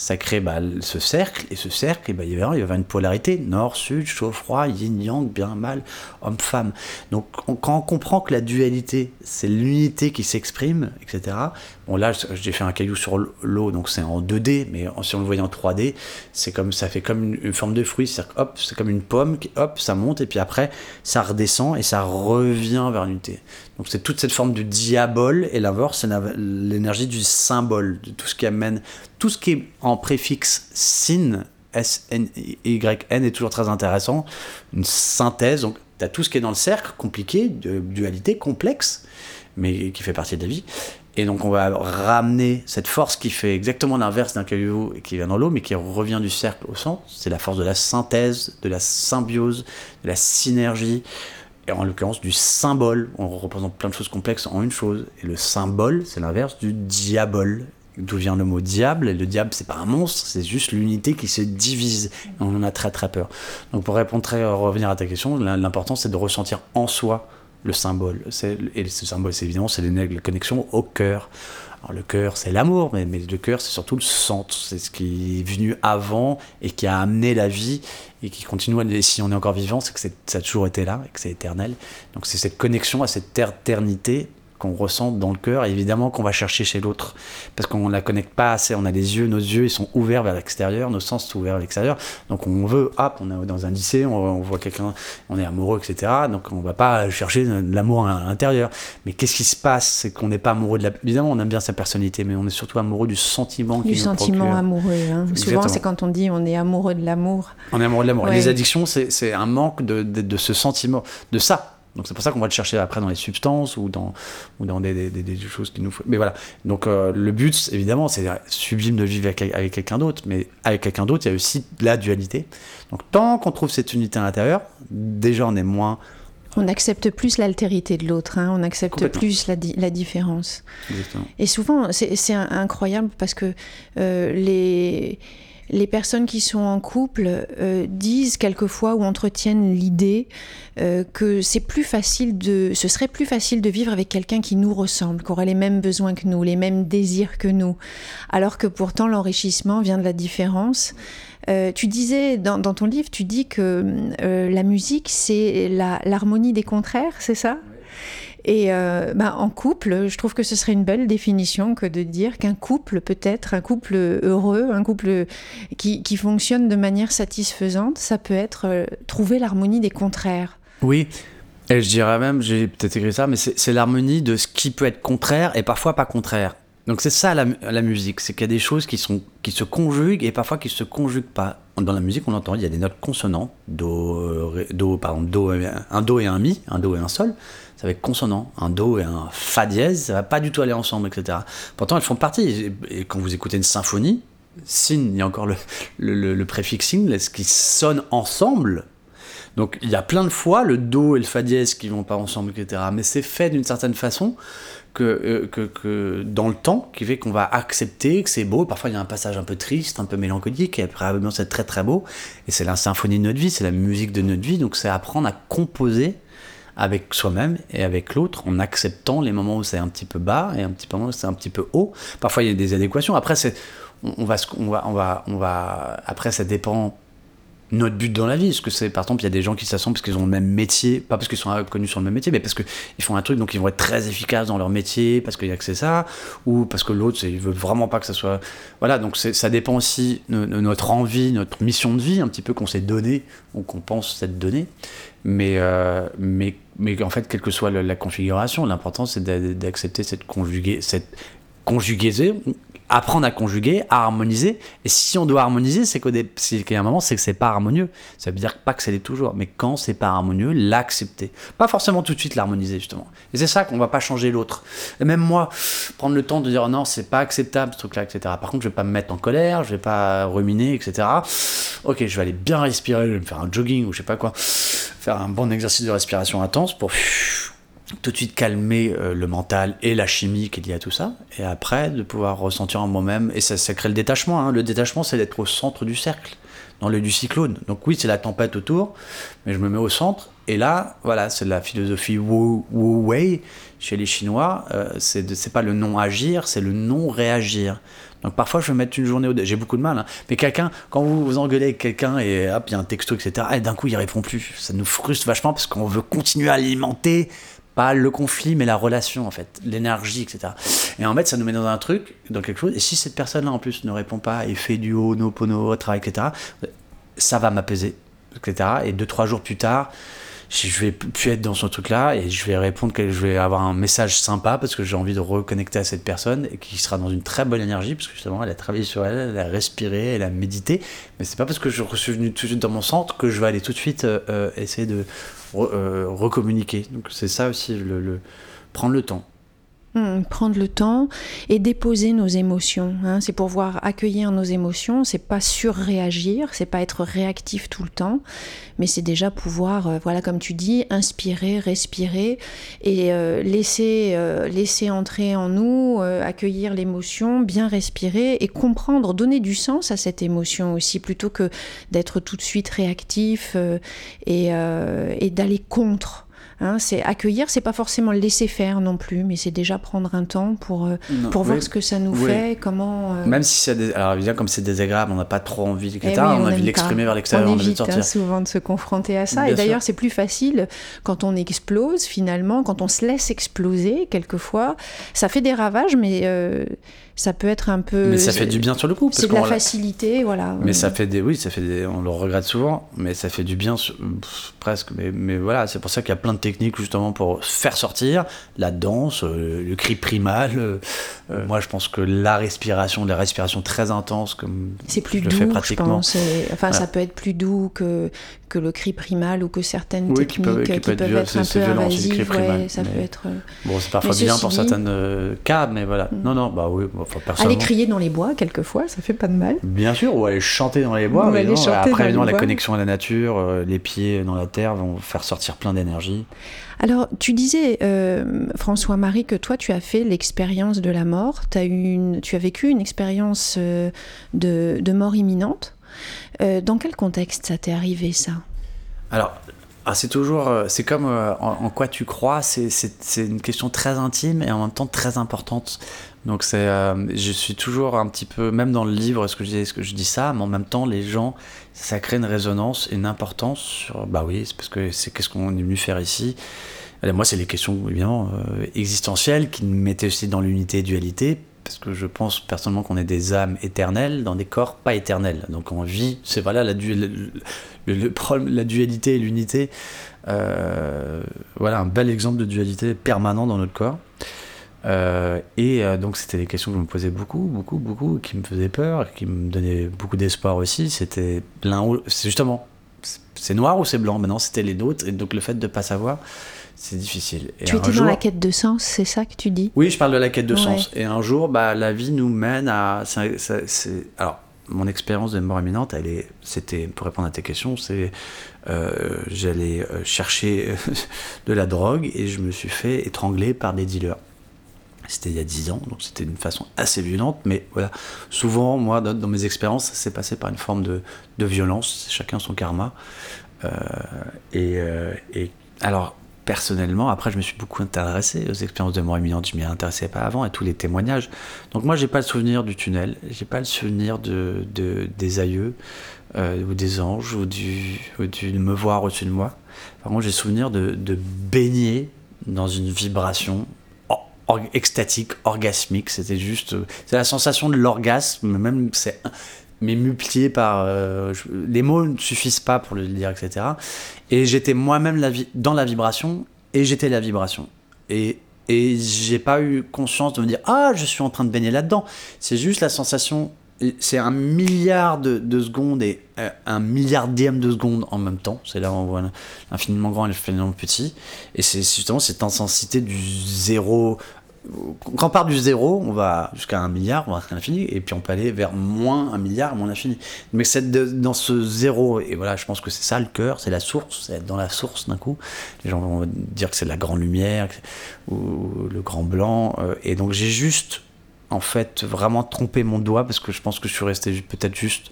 ça crée bah, ce cercle, et ce cercle, et bah, il, va y avoir une polarité, nord, sud, chaud, froid, yin, yang, bien, mal, homme, femme. Donc quand on comprend que la dualité, c'est l'unité qui s'exprime, etc., bon là j'ai fait un caillou sur l'eau, donc c'est en 2D, mais si on le voyait en 3D, c'est comme, ça fait comme une, forme de fruit, c'est hop, c'est comme une pomme, qui, hop, ça monte, et puis après, ça redescend, et ça revient vers l'unité. Donc c'est toute cette forme de diabole, et l'inverse, c'est l'énergie du symbole, de tout ce qui amène tout ce qui est en préfixe sin, S, N, Y, N est toujours très intéressant. Une synthèse, donc tu as tout ce qui est dans le cercle, compliqué, de dualité, complexe, mais qui fait partie de la vie. Et donc on va ramener cette force qui fait exactement l'inverse d'un caillou qui vient dans l'eau, mais qui revient du cercle au centre. C'est la force de la synthèse, de la symbiose, de la synergie, en l'occurrence du symbole. On représente plein de choses complexes en une chose. Et le symbole, c'est l'inverse du diabole d'où vient le mot diable? Et le diable, c'est pas un monstre, c'est juste l'unité qui se divise. on en a très très peur. Donc pour répondre très, revenir à ta question, l'important c'est de ressentir en soi le symbole. Et ce symbole, c'est évidemment, c'est la connexion au cœur. Le cœur, c'est l'amour, mais, le cœur, c'est surtout le centre. C'est ce qui est venu avant et qui a amené la vie et qui continue. Et si on est encore vivant, c'est que ça a toujours été là et que c'est éternel. Donc c'est cette connexion à cette éternité qu'on ressent dans le cœur, évidemment qu'on va chercher chez l'autre, parce qu'on ne la connecte pas assez, on a les yeux, nos yeux, ils sont ouverts vers l'extérieur, nos sens sont ouverts vers l'extérieur, donc on veut, hop, on est dans un lycée, on, voit quelqu'un, on est amoureux, etc., donc on va pas chercher l'amour à l'intérieur. Mais qu'est-ce qui se passe? C'est qu'on n'est pas amoureux de la... Évidemment, on aime bien sa personnalité, mais on est surtout amoureux du sentiment Du sentiment amoureux. Hein. Souvent, c'est quand on dit on est amoureux de l'amour. On est amoureux de l'amour. Les addictions, c'est un manque de, de ce sentiment, de ça donc c'est pour ça qu'on va le chercher après dans les substances ou dans, ou dans des, des, des choses qui nous. Mais voilà. Donc euh, le but, évidemment, c'est sublime de vivre avec, avec quelqu'un d'autre, mais avec quelqu'un d'autre, il y a aussi la dualité. Donc tant qu'on trouve cette unité à l'intérieur, déjà on est moins. On accepte plus l'altérité de l'autre, hein, on accepte plus la, la différence. Exactement. Et souvent, c'est incroyable parce que euh, les les personnes qui sont en couple euh, disent quelquefois ou entretiennent l'idée euh, que c'est plus facile de, ce serait plus facile de vivre avec quelqu'un qui nous ressemble, qui aurait les mêmes besoins que nous, les mêmes désirs que nous, alors que pourtant l'enrichissement vient de la différence. Euh, tu disais dans, ton livre, tu dis que la musique c'est l'harmonie des contraires, c'est ça? Et euh, bah, en couple, je trouve que ce serait une belle définition que de dire qu'un couple peut être un couple heureux, un couple qui, fonctionne de manière satisfaisante, ça peut être euh, trouver l'harmonie des contraires. Oui. Et je dirais même, j'ai peut-être écrit ça, mais c'est l'harmonie de ce qui peut être contraire et parfois pas contraire. Donc c'est ça la, musique, c'est qu'il y a des choses qui, se conjuguent et parfois qui se conjuguent pas. Dans la musique, on entend, il y a des notes consonantes, do, do, pardon, do, un do et un mi, un do et un sol va être consonant. Un do et un fa dièse, ça va pas du tout aller ensemble, etc. Pourtant, elles font partie. Et quand vous écoutez une symphonie, sin, il y a encore le, le, le, préfixe qui sonne ensemble. Donc il y a plein de fois le do et le fa dièse qui vont pas ensemble, etc. Mais c'est fait d'une certaine façon euh, que, dans le temps, qui fait qu'on va accepter que c'est beau. Parfois, il y a un passage un peu triste, un peu mélancolique, et après, c'est très très beau. Et c'est la symphonie de notre vie, c'est la musique de notre vie. Donc, c'est apprendre à composer avec soi-même et avec l'autre en acceptant les moments où c'est un petit peu bas et un petit moment où c'est un petit peu haut. Parfois il y a des adéquations. Après c'est on, va on va on va on va après ça dépend notre but dans la vie. Parce que c'est, par exemple, il y a des gens qui s'assemblent parce qu'ils ont le même métier, pas parce qu'ils sont connus sur le même métier, mais parce qu'ils font un truc, donc ils vont être très efficaces dans leur métier, parce qu'il y a que c'est ça, ou parce que l'autre, il veut vraiment pas que ça soit. Voilà, donc ça dépend aussi de, notre envie, notre mission de vie, un petit peu qu'on s'est donné, ou qu'on pense s'être donné. Mais, euh, mais, mais en fait, quelle que soit la, configuration, l'important c'est d'accepter cette, conjuguée, cette conjugaison apprendre à conjuguer, à harmoniser. Et si on doit harmoniser, c'est a un moment, c'est que c'est pas harmonieux. Ça veut dire pas que c'est toujours, mais quand c'est pas harmonieux, l'accepter. Pas forcément tout de suite l'harmoniser, justement. Et c'est ça qu'on va pas changer l'autre. Et même moi, prendre le temps de dire non, c'est pas acceptable ce truc-là, etc. Par contre, je vais pas me mettre en colère, je vais pas ruminer, etc. Ok, je vais aller bien respirer, je vais me faire un jogging ou je sais pas quoi, faire un bon exercice de respiration intense pour tout de suite calmer euh, le mental et la chimie qui est liée à tout ça, et après de pouvoir ressentir en moi-même, et ça, ça crée le détachement. Hein. Le détachement, c'est d'être au centre du cercle, dans le du cyclone. Donc oui, c'est la tempête autour, mais je me mets au centre, et là, voilà, c'est la philosophie Wu, Wu Wei chez les Chinois. Euh, c'est pas le non agir, c'est le non réagir. Donc parfois, je vais mettre une journée au J'ai beaucoup de mal. Hein. Mais quelqu'un, quand vous vous engueulez avec quelqu'un et hop, il y a un texto, etc., et d'un coup, il répond plus. Ça nous frustre vachement parce qu'on veut continuer à alimenter le conflit, mais la relation, en fait, l'énergie, etc. Et en fait, ça nous met dans un truc, dans quelque chose. Et si cette personne-là, en plus, ne répond pas et fait du haut, no pono, travail, etc., ça va m'apaiser, etc. Et deux, trois jours plus tard, je vais plus être dans ce truc-là et je vais répondre que je vais avoir un message sympa parce que j'ai envie de reconnecter à cette personne et qui sera dans une très bonne énergie parce que justement elle a travaillé sur elle, elle a respiré, elle a médité. Mais c'est pas parce que je suis venu tout de suite dans mon centre que je vais aller tout de suite euh, euh, essayer de euh, recommuniquer. Donc c'est ça aussi, le, prendre le temps. Hmm, prendre le temps et déposer nos émotions. Hein. C'est pouvoir accueillir nos émotions. C'est pas surréagir, c'est pas être réactif tout le temps, mais c'est déjà pouvoir, euh, voilà, comme tu dis, inspirer, respirer et euh, laisser, laisser entrer en nous, accueillir l'émotion, bien respirer et comprendre, donner du sens à cette émotion aussi, plutôt que d'être tout de suite réactif et d'aller contre. Hein, c'est accueillir, c'est pas forcément le laisser faire non plus, mais c'est déjà prendre un temps pour, euh, pour voir ce que ça nous fait, comment. Euh, Même si c'est des... alors évidemment comme c'est désagréable, on n'a pas trop envie, etc. Eh on, a envie de l'exprimer vers l'extérieur, on, évite hein, souvent de se confronter à ça. et d'ailleurs, c'est plus facile quand on explose finalement, quand on se laisse exploser quelquefois. Ça fait des ravages, mais euh, ça peut être un peu. Mais ça fait du bien sur le coup. C'est de la facilité, voilà. Mais ça fait des, oui, ça fait des, on le regrette souvent, mais ça fait du bien presque. Mais, mais voilà, c'est pour ça qu'il y a plein de techniques justement pour faire sortir la danse, euh, le cri primal. Euh, euh, moi, je pense que la respiration, la respiration très intense, comme c'est plus doux, je pense. Enfin, ça peut être plus doux que que le cri primal ou que certaines techniques qui peuvent, être, un peu invasives. Ouais, ça peut être. Bon, c'est parfois bien pour certains cas, mais voilà. Mm. Non, non, bah oui. Aller crier dans les bois, quelquefois, ça fait pas de mal. Bien sûr, ou aller chanter dans les bois. Mais après, évidemment, la connexion à la nature, euh, les pieds dans la terre vont faire sortir plein d'énergie. Alors, tu disais, euh, François-Marie, que toi, tu as fait l'expérience de la mort. As une, tu as vécu une expérience euh, de, de, mort imminente. Dans quel contexte ça t'est arrivé, ça? Alors, ah, c'est toujours, c'est comme en, en, quoi tu crois, c'est une question très intime et en même temps très importante. Donc c'est, euh, je suis toujours un petit peu, même dans le livre, ce que je dis, ce que je dis ça, mais en même temps, les gens, ça crée une résonance une importance sur, bah oui, c'est parce que c'est qu'est-ce qu'on est venu faire ici? Moi, c'est les questions évidemment euh, existentielles qui me mettaient aussi dans l'unité dualité, parce que je pense personnellement qu'on est des âmes éternelles dans des corps pas éternels. Donc on vit, c'est voilà la, dualité et l'unité. Euh, voilà un bel exemple de dualité permanent dans notre corps. Euh, et euh, donc c'était des questions que je me posais beaucoup, beaucoup, beaucoup, qui me faisaient peur, qui me donnaient beaucoup d'espoir aussi. C'était l'un c'est justement, c'est noir ou c'est blanc? Maintenant c'était les nôtres, et donc le fait de ne pas savoir, c'est difficile. tu étais dans la quête de sens, c'est ça que tu dis? Oui, je parle de la quête de sens. Et un jour, bah, la vie nous mène à. alors, mon expérience de mort imminente, elle est, c'était pour répondre à tes questions, c'est euh, j'allais chercher de la drogue et je me suis fait étrangler par des dealers. C'était il y a 10 ans, donc c'était une façon assez violente, mais voilà. Souvent, moi, dans, mes expériences, ça s'est passé par une forme de, de violence, chacun son karma. Euh, et, euh, et, alors, personnellement, après, je me suis beaucoup intéressé aux expériences de mort imminente, je m'y intéressais pas avant, à tous les témoignages. Donc, moi, j'ai pas le souvenir du tunnel, j'ai pas le souvenir de, de des aïeux, euh, ou des anges, ou du, ou du me voir au-dessus de moi. Par contre, j'ai le souvenir de, de baigner dans une vibration extatique, orgasmique. C'était juste. Euh, c'est la sensation de l'orgasme, même c'est mais multiplié par. Euh, les mots ne suffisent pas pour le dire, etc. Et j'étais moi-même dans la vibration et j'étais la vibration. Et, Et j'ai pas eu conscience de me dire ah je suis en train de baigner là-dedans. C'est juste la sensation. C'est un milliard de, secondes et euh, un milliardième de seconde en même temps. C'est là où on voit l'infiniment grand et l'infiniment petit. Et c'est justement cette intensité du zéro quand on part du zéro, on va jusqu'à un milliard, on va jusqu'à l'infini, et puis on peut aller vers moins un milliard, moins l'infini. Mais c'est dans ce zéro, et voilà, je pense que c'est ça le cœur, c'est la source, c'est être dans la source d'un coup. Les gens vont dire que c'est la grande lumière, ou le grand blanc, euh, et donc j'ai juste, en fait, vraiment trompé mon doigt, parce que je pense que je suis resté peut-être juste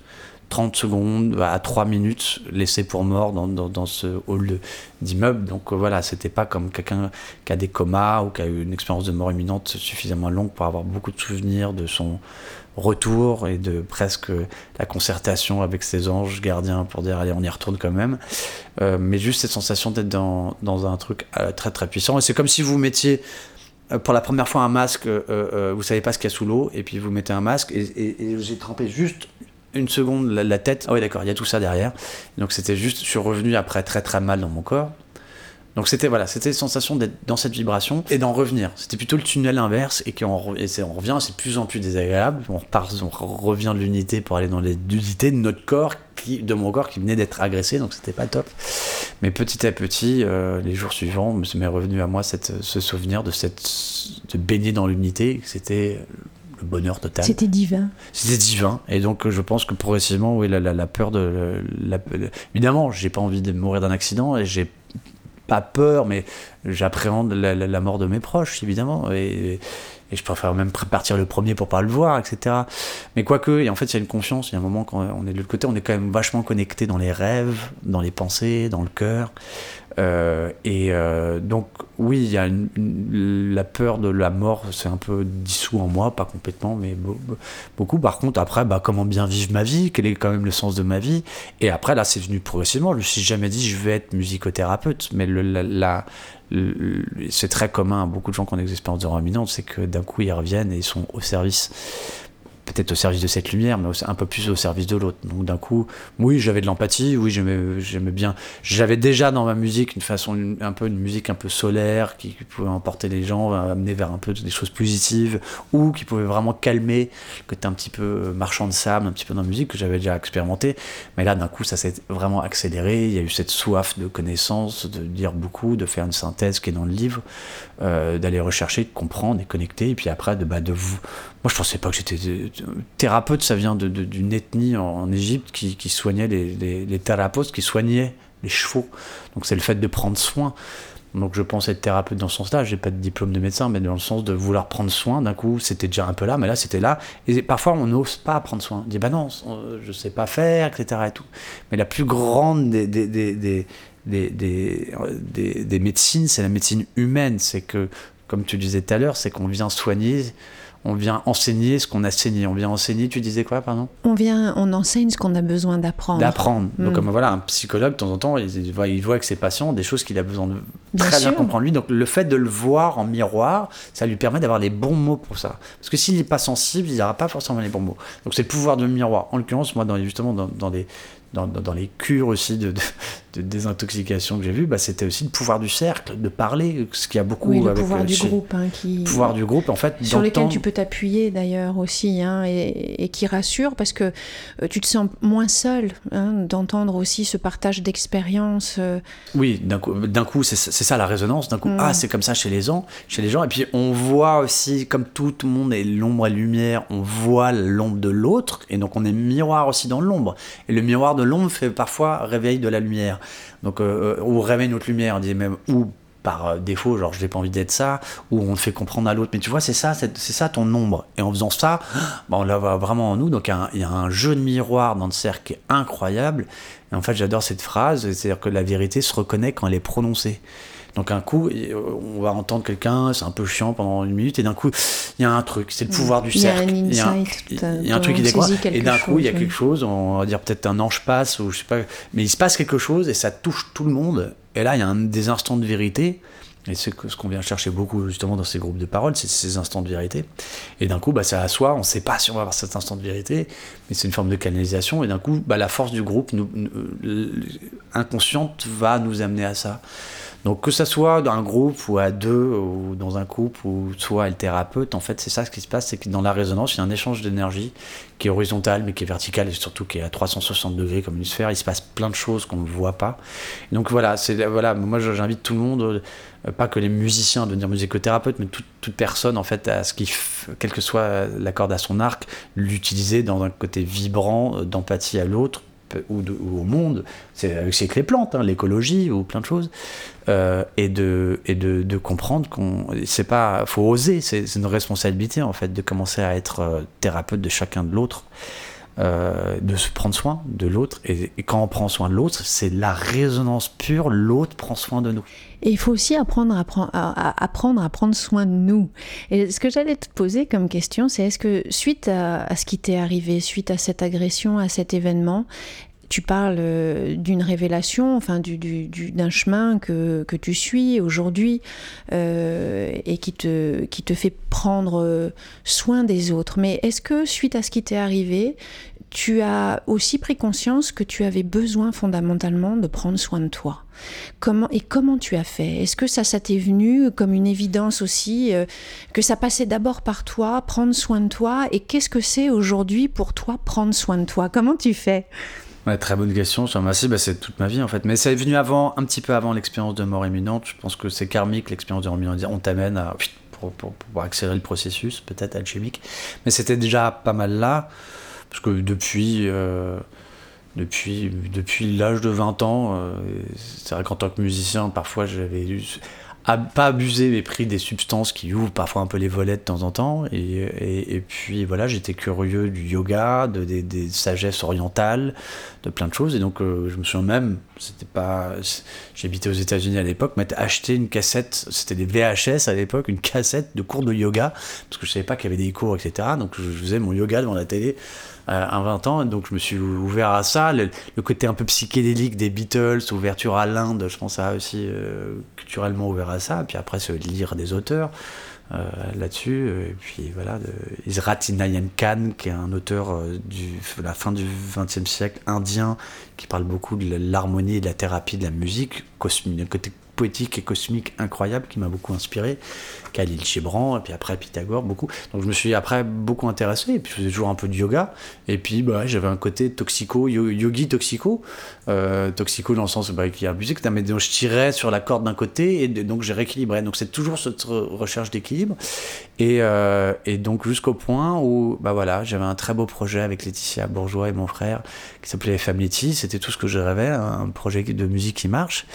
30 secondes à 3 minutes laissé pour mort dans, dans, ce hall d'immeuble. Donc euh, voilà, c'était pas comme quelqu'un qui a des comas ou qui a eu une expérience de mort imminente suffisamment longue pour avoir beaucoup de souvenirs de son retour et de presque la concertation avec ses anges gardiens pour dire allez on y retourne quand même. Euh, mais juste cette sensation d'être dans, dans, un truc euh, très très puissant. Et c'est comme si vous mettiez pour la première fois un masque, vous savez pas ce qu'il y a sous l'eau, et puis vous mettez un masque, et, et j'ai trempé juste une seconde la, tête. Ah oui, d'accord, il y a tout ça derrière. Donc c'était juste, je suis revenu après très très mal dans mon corps. Donc c'était voilà, c'était sensation d'être dans cette vibration et d'en revenir. C'était plutôt le tunnel inverse et qu'on on revient, c'est plus en plus désagréable. On repart, on revient de l'unité pour aller dans les unités de notre corps, qui, de mon corps qui venait d'être agressé, donc c'était pas top. Mais petit à petit, euh, les jours suivants, m'est revenu à moi cette, ce souvenir de cette de baigner dans l'unité. C'était le bonheur total. C'était divin. C'était divin. Et donc, je pense que progressivement, oui, la, la, peur de. La, évidemment, j'ai pas envie de mourir d'un accident et j'ai pas peur, mais j'appréhende la, mort de mes proches, évidemment. Et, et, je préfère même partir le premier pour pas le voir, etc. Mais quoique, et en fait, il y a une confiance. Il y a un moment, quand on est de l'autre côté, on est quand même vachement connecté dans les rêves, dans les pensées, dans le cœur. Euh, et euh, donc, oui, il y a la peur de la mort, c'est un peu dissous en moi, pas complètement, mais beaucoup. Par contre, après, bah, comment bien vivre ma vie, quel est quand même le sens de ma vie. Et après, là, c'est venu progressivement. Je me suis jamais dit, je vais être musicothérapeute, mais le, c'est très commun à beaucoup de gens qui ont des expériences de c'est que d'un coup, ils reviennent et ils sont au service peut-être au service de cette lumière, mais un peu plus au service de l'autre. Donc d'un coup, oui, j'avais de l'empathie, oui, j'aimais bien. J'avais déjà dans ma musique une façon, un peu une musique un peu solaire qui, pouvait emporter les gens, amener vers un peu des choses positives, ou qui pouvait vraiment calmer le côté un petit peu marchand de sable, un petit peu dans la musique que j'avais déjà expérimenté. Mais là, d'un coup, ça s'est vraiment accéléré. Il y a eu cette soif de connaissances, de lire beaucoup, de faire une synthèse qui est dans le livre, euh, d'aller rechercher, de comprendre et connecter, et puis après de, bah, de vous moi, je pensais pas que j'étais thérapeute. Ça vient d'une ethnie en, Égypte qui, soignait les, les, thérapeutes, qui soignaient les chevaux. Donc, c'est le fait de prendre soin. Donc, je pense être thérapeute dans son stage. J'ai pas de diplôme de médecin, mais dans le sens de vouloir prendre soin. D'un coup, c'était déjà un peu là, mais là, c'était là. Et parfois, on n'ose pas prendre soin. On dit, bah non, je sais pas faire, etc. Et tout. Mais la plus grande des, des, des des, des, médecines, c'est la médecine humaine. C'est que, comme tu disais tout à l'heure, c'est qu'on vient soigner on vient enseigner ce qu'on a saigné. On vient enseigner, tu disais quoi, pardon? On vient, on enseigne ce qu'on a besoin d'apprendre. D'apprendre. Donc, mm. comme voilà, un psychologue, de temps en temps, il, voit, il voit avec ses patients des choses qu'il a besoin de très bien comprendre lui. Donc, le fait de le voir en miroir, ça lui permet d'avoir les bons mots pour ça. Parce que s'il n'est pas sensible, il n'aura pas forcément les bons mots. Donc, c'est le pouvoir de miroir. En l'occurrence, moi, dans, justement, dans, dans des, dans, dans, les cures aussi de, de, désintoxication que j'ai vu, bah, c'était aussi le pouvoir du cercle, de parler, ce qu'il y a beaucoup oui, le pouvoir du groupe. Hein, qui... pouvoir du groupe, en fait. Sur lequel tu peux t'appuyer d'ailleurs aussi, hein, et, et, qui rassure parce que euh, tu te sens moins seul hein, d'entendre aussi ce partage d'expérience. Euh. Oui, d'un coup, coup c'est ça la résonance. D'un coup, ah, c'est comme ça chez les gens, chez les gens. Et puis on voit aussi, comme tout, le monde est l'ombre et lumière, on voit l'ombre de l'autre, et donc on est miroir aussi dans l'ombre. Et le miroir de l'ombre fait parfois réveil de la lumière. Donc, euh, euh, ou réveille notre lumière, on dit même, ou par euh, défaut, genre je n'ai pas envie d'être ça, ou on fait comprendre à l'autre. Mais tu vois, c'est ça, c'est ça ton ombre. Et en faisant ça, bah, on la voit vraiment en nous. Donc il y, a un jeu de miroir dans le cercle incroyable. Et en fait, j'adore cette phrase, c'est-à-dire que la vérité se reconnaît quand elle est prononcée. Donc un coup, on va entendre quelqu'un, c'est un peu chiant pendant une minute, et d'un coup, il y a un truc, c'est le pouvoir du cercle. Il y a un, il y a un truc qui découvre, et d'un coup, il y a quelque chose, on va dire peut-être un ange passe, ou je sais pas, mais il se passe quelque chose, et ça touche tout le monde, et là, il y a un, des instants de vérité, et c'est ce qu'on vient chercher beaucoup justement dans ces groupes de parole, c'est ces instants de vérité. Et d'un coup, bah, à soi, on ne sait pas si on va avoir cet instant de vérité, mais c'est une forme de canalisation. Et d'un coup, bah, la force du groupe nous, inconsciente va nous amener à ça. Donc que ça soit dans un groupe ou à deux ou dans un couple ou soit le thérapeute, en fait c'est ça ce qui se passe, c'est que dans la résonance il y a un échange d'énergie qui est horizontal mais qui est vertical et surtout qui est à 360 degrés comme une sphère. Il se passe plein de choses qu'on ne voit pas. donc voilà, c'est voilà, moi j'invite tout le monde, euh, pas que les musiciens à devenir musicothérapeutes, mais toute, toute personne en fait à ce qui, quel que soit la corde à son arc, l'utiliser dans un côté vibrant d'empathie à l'autre ou, au monde, c'est avec les plantes, hein, l'écologie ou plein de choses, euh, et, de, et de, comprendre qu'on c'est pas, faut oser, c'est une responsabilité en fait de commencer à être euh, thérapeute de chacun de l'autre. Euh, de se prendre soin de l'autre. Et, quand on prend soin de l'autre, c'est la résonance pure, l'autre prend soin de nous. Et il faut aussi apprendre à, apprendre à prendre soin de nous. Et ce que j'allais te poser comme question, c'est est-ce que suite à, ce qui t'est arrivé, suite à cette agression, à cet événement, tu parles euh, d'une révélation, enfin d'un chemin que, que, tu suis aujourd'hui euh, et qui te, qui te fait prendre soin des autres. Mais est-ce que suite à ce qui t'est arrivé, tu as aussi pris conscience que tu avais besoin fondamentalement de prendre soin de toi? Comment et comment tu as fait? Est-ce que ça, ça t'est venu comme une évidence aussi euh, que ça passait d'abord par toi, prendre soin de toi? Et qu'est-ce que c'est aujourd'hui pour toi prendre soin de toi? Comment tu fais? Très bonne question. Bah, c'est toute ma vie en fait. Mais ça est venu avant, un petit peu avant l'expérience de mort imminente. Je pense que c'est karmique l'expérience de mort imminente. On t'amène pour, accélérer le processus, peut-être alchimique. Mais c'était déjà pas mal là. Parce que depuis, euh, depuis, depuis l'âge de 20 ans, euh, c'est vrai qu'en tant que musicien, parfois j'avais eu pas abusé mais pris des substances qui ouvrent parfois un peu les volets de temps en temps. Et, et, puis voilà j'étais curieux du yoga de, des, des sagesses orientales de plein de choses. Et donc euh, je me souviens même c'était pas j'habitais aux États-Unis à l'époque m'être acheté une cassette. C'était des VHS à l'époque une cassette de cours de yoga parce que je savais pas qu'il y avait des cours etc donc je faisais mon yoga devant la télé à 20 ans, donc je me suis ouvert à ça. Le, côté un peu psychédélique des Beatles, ouverture à l'Inde, je pense à aussi euh, culturellement ouvert à ça. Puis après, se lire des auteurs euh, là-dessus. Et puis voilà, Israt Inayan Khan, qui est un auteur euh, de la fin du XXe siècle indien, qui parle beaucoup de l'harmonie de la thérapie de la musique, cosmique, côté poétique et cosmique incroyable qui m'a beaucoup inspiré. Khalil Chebran, et puis après Pythagore, beaucoup. Donc je me suis après beaucoup intéressé, et puis je faisais toujours un peu de yoga, et puis bah, j'avais un côté toxico, yogi toxico, euh, toxico dans le sens bah, qui a abusé, que donc je tirais sur la corde d'un côté, et donc j'ai rééquilibré. Donc c'est toujours cette recherche d'équilibre, et, euh, et, donc jusqu'au point où bah voilà, j'avais un très beau projet avec Laetitia Bourgeois et mon frère, qui s'appelait Family c'était tout ce que je rêvais, un projet de musique qui marche.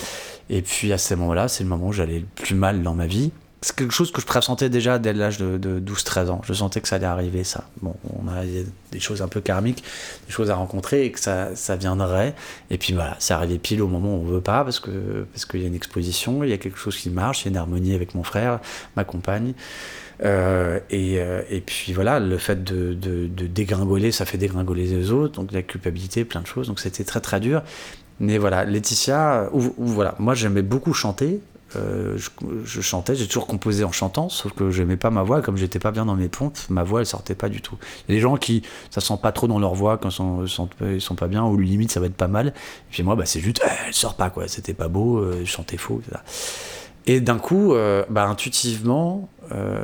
Et puis à ce moment-là, c'est le moment où j'allais le plus mal dans ma vie. C'est quelque chose que je pressentais déjà dès l'âge de, 12-13 ans. Je sentais que ça allait arriver, ça. Bon, on a des choses un peu karmiques, des choses à rencontrer et que ça, ça viendrait. Et puis voilà, c'est arrivé pile au moment où on veut pas parce que parce qu'il y a une exposition, il y a quelque chose qui marche, il y a une harmonie avec mon frère, ma compagne. Euh, et, euh, et, puis voilà, le fait de, de, de, dégringoler, ça fait dégringoler les autres, donc la culpabilité, plein de choses. Donc c'était très très dur. Mais voilà, Laetitia, ou, voilà, moi j'aimais beaucoup chanter. Euh, je, chantais, j'ai toujours composé en chantant, sauf que j'aimais pas ma voix, comme j'étais pas bien dans mes pompes, ma voix elle sortait pas du tout. Il y a des gens qui, ça sent pas trop dans leur voix quand ils sont, sont pas bien, ou limite ça va être pas mal. Et puis moi, bah, c'est juste, eh, elle sort pas quoi, c'était pas beau, euh, je chantais faux, etc. Et d'un coup, euh, bah, intuitivement,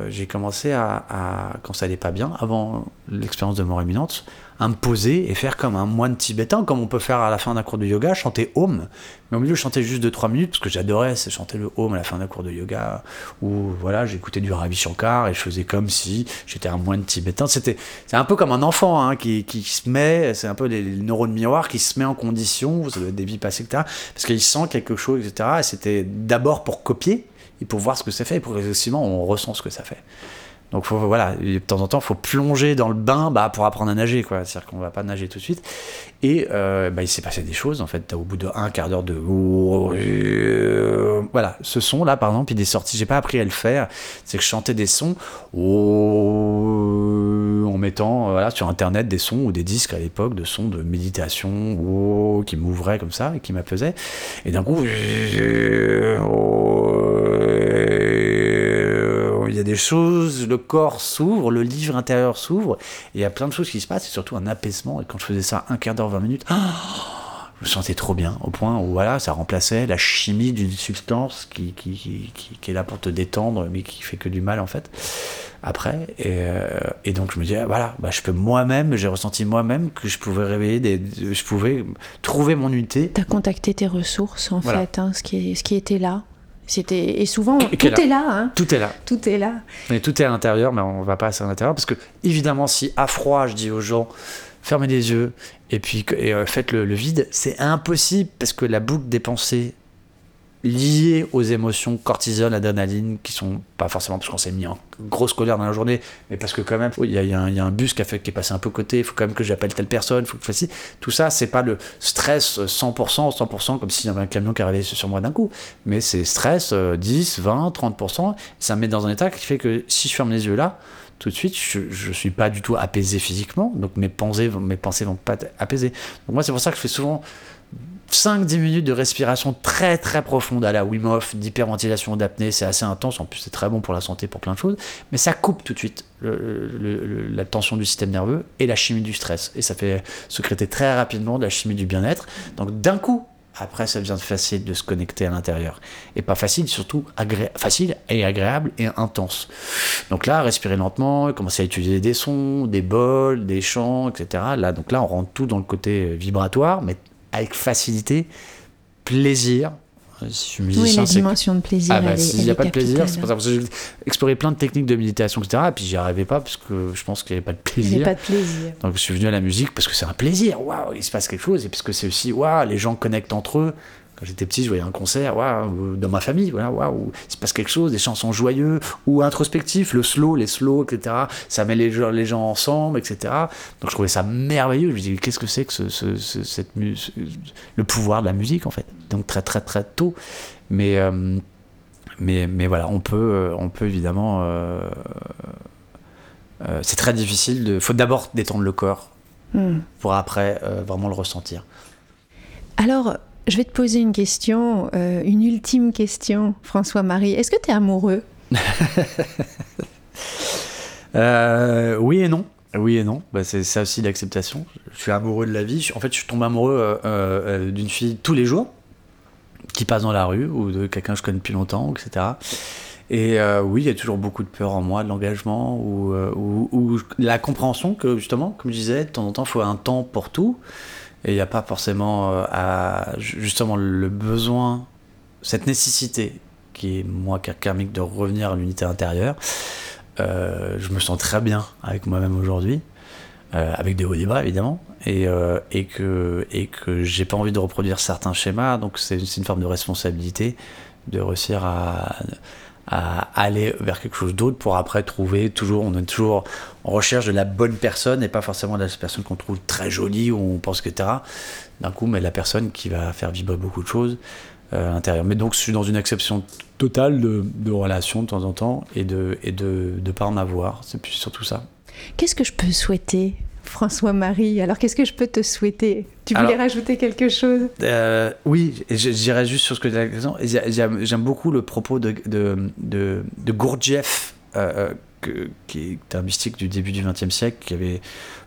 j'ai commencé à, quand ça allait pas bien, avant l'expérience de mort imminente, à me poser et faire comme un moine tibétain, comme on peut faire à la fin d'un cours de yoga, chanter Om. Mais au milieu, je chantais juste 2-3 minutes, parce que j'adorais chanter le Om à la fin d'un cours de yoga, où voilà, j'écoutais du Ravi Shankar et je faisais comme si j'étais un moine tibétain. C'est un peu comme un enfant hein, qui, se met, c'est un peu les, neurones miroirs, qui se met en condition, ça doit être des vies passées, etc., parce qu'il sent quelque chose, etc. Et c'était d'abord pour copier et pour voir ce que ça fait, et progressivement, on ressent ce que ça fait. Donc voilà, de temps en temps, il faut plonger dans le bain bah, pour apprendre à nager. C'est-à-dire qu'on va pas nager tout de suite. Et euh, bah, il s'est passé des choses, en fait, au bout d'un quart d'heure de... Voilà, ce son-là, par exemple, il est sorti, j'ai pas appris à le faire, c'est que je chantais des sons en mettant voilà, sur Internet des sons ou des disques à l'époque de sons de méditation qui m'ouvraient comme ça et qui m'apaisaient. Et d'un coup il y a des choses, le corps s'ouvre, le livre intérieur s'ouvre, et il y a plein de choses qui se passent, et surtout un apaisement. Et quand je faisais ça un quart d'heure, 20 minutes, je me sentais trop bien, au point où voilà, ça remplaçait la chimie d'une substance qui, qui, qui, qui, est là pour te détendre, mais qui fait que du mal en fait. Après, et, euh, et donc je me disais, voilà, bah, je peux moi-même, j'ai ressenti moi-même que je pouvais réveiller, des, je pouvais trouver mon unité. Tu as contacté tes ressources en fait, hein, ce, qui, ce qui était là. C'était et souvent tout, est là. Hein. Tout est là. Tout est là. Mais tout est à l'intérieur, mais on va pas à l'intérieur parce que évidemment, si à froid, je dis aux gens, fermez les yeux et puis et, euh, faites le, le vide, c'est impossible parce que la boucle des pensées liées aux émotions cortisol, adrénaline, qui sont pas forcément parce qu'on s'est mis en grosse colère dans la journée, mais parce que quand même, il y, a un bus qui, a fait, est passé un peu côté, il faut quand même que j'appelle telle personne, il faut que je fasse ci. Tout ça, c'est pas le stress 100%, 100%, comme s'il y avait un camion qui arrivait sur moi d'un coup, mais c'est stress 10, 20, 30%, ça me met dans un état qui fait que si je ferme les yeux là, tout de suite, je, je suis pas du tout apaisé physiquement, donc mes pensées, mes pensées vont pas être apaisées. Donc moi, c'est pour ça que je fais souvent 5-10 minutes de respiration très très profonde à la Wim Hof, d'hyperventilation, d'apnée, c'est assez intense, en plus c'est très bon pour la santé, pour plein de choses, mais ça coupe tout de suite la tension du système nerveux et la chimie du stress, et ça fait secréter très rapidement de la chimie du bien-être. Donc d'un coup, après ça devient facile de se connecter à l'intérieur. Et pas facile, surtout facile et agréable et intense. Donc là, respirer lentement, commencer à utiliser des sons, des bols, des chants, etc. Là, donc là, on rentre tout dans le côté vibratoire, mais avec facilité, plaisir. Si je suis musicien, oui, la dimension de plaisir. Ah bah, S'il n'y a pas de plaisir, c'est pour ça que j'ai exploré plein de techniques de méditation, etc. Et puis j'y arrivais pas parce que je pense qu'il n'y avait pas de plaisir. Il n'y avait pas de plaisir. Donc je suis venu à la musique parce que c'est un plaisir. Waouh, il se passe quelque chose. Et parce que c'est aussi, waouh, les gens connectent entre eux. Quand j'étais petit, je voyais un concert, waouh, dans ma famille, voilà, waouh, il se passe quelque chose, des chansons joyeux ou introspectifs, le slow, les slow, etc. Ça met les gens, les gens ensemble, etc. Donc je trouvais ça merveilleux. Je me disais, qu'est-ce que c'est que ce, ce, ce, cette le pouvoir de la musique, en fait? Donc très, très, très tôt. Mais, euh, mais, mais voilà, on peut, euh, on peut évidemment. Euh, euh, c'est très difficile. Il faut d'abord détendre le corps mm. pour après vraiment le ressentir. Alors, je vais te poser une question, euh, une ultime question, François-Marie. Est-ce que tu es amoureux? Euh, Oui et non. Oui et non, bah, c'est ça aussi l'acceptation. Je suis amoureux de la vie. En fait, je tombe amoureux euh, d'une fille tous les jours qui passe dans la rue ou de quelqu'un que je connais depuis longtemps, etc. Et oui, il y a toujours beaucoup de peur en moi, de l'engagement ou, la compréhension que justement, comme je disais, de temps en temps, il faut un temps pour tout. Et il n'y a pas forcément euh, justement le besoin, cette nécessité qui est moi karmique de revenir à l'unité intérieure. Euh, je me sens très bien avec moi-même aujourd'hui, euh, avec des hauts et des bas évidemment, et, que, j'ai pas envie de reproduire certains schémas, donc c'est une forme de responsabilité de réussir à aller vers quelque chose d'autre pour après trouver toujours, on est toujours en recherche de la bonne personne et pas forcément de la personne qu'on trouve très jolie ou on pense que etc. D'un coup, mais la personne qui va faire vibrer beaucoup de choses euh, à l'intérieur. Mais donc, je suis dans une exception totale de, de relations de temps en temps et de et de ne pas en avoir. C'est surtout ça. Qu'est-ce que je peux souhaiter François-Marie, alors qu'est-ce que je peux te souhaiter? Tu voulais alors, rajouter quelque chose? euh, Oui, j'irais juste sur ce que tu as dit. J'aime beaucoup le propos de, de, de, de Gurdjieff, euh, que, qui est un mystique du début du XXe siècle, qui avait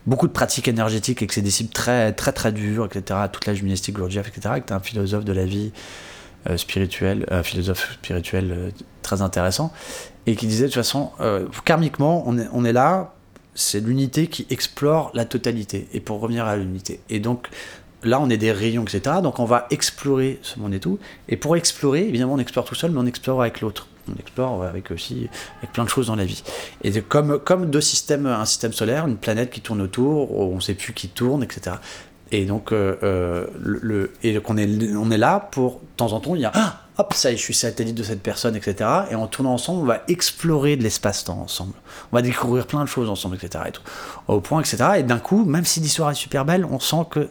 beaucoup de pratiques énergétiques avec ses disciples très, très, très durs, etc. Toute la gymnastique Gurdjieff, etc. Qui était un philosophe de la vie euh, spirituel, un philosophe spirituel euh, très intéressant, et qui disait de toute façon, euh, karmiquement, on est, on est là c'est l'unité qui explore la totalité, et pour revenir à l'unité. Et donc, là, on est des rayons, etc. Donc, on va explorer ce monde et tout. Et pour explorer, évidemment, on explore tout seul, mais on explore avec l'autre. On explore avec aussi avec plein de choses dans la vie. Et comme, comme deux systèmes, un système solaire, une planète qui tourne autour, on ne sait plus qui tourne, etc. Et donc, euh, euh, le, et qu'on est, on est là pour, de temps en temps, il y a ah, hop, ça je suis satellite de cette personne, etc. Et en tournant ensemble, on va explorer de l'espace-temps ensemble. On va découvrir plein de choses ensemble, etc. Et tout. Au point, etc. Et d'un coup, même si l'histoire est super belle, on sent que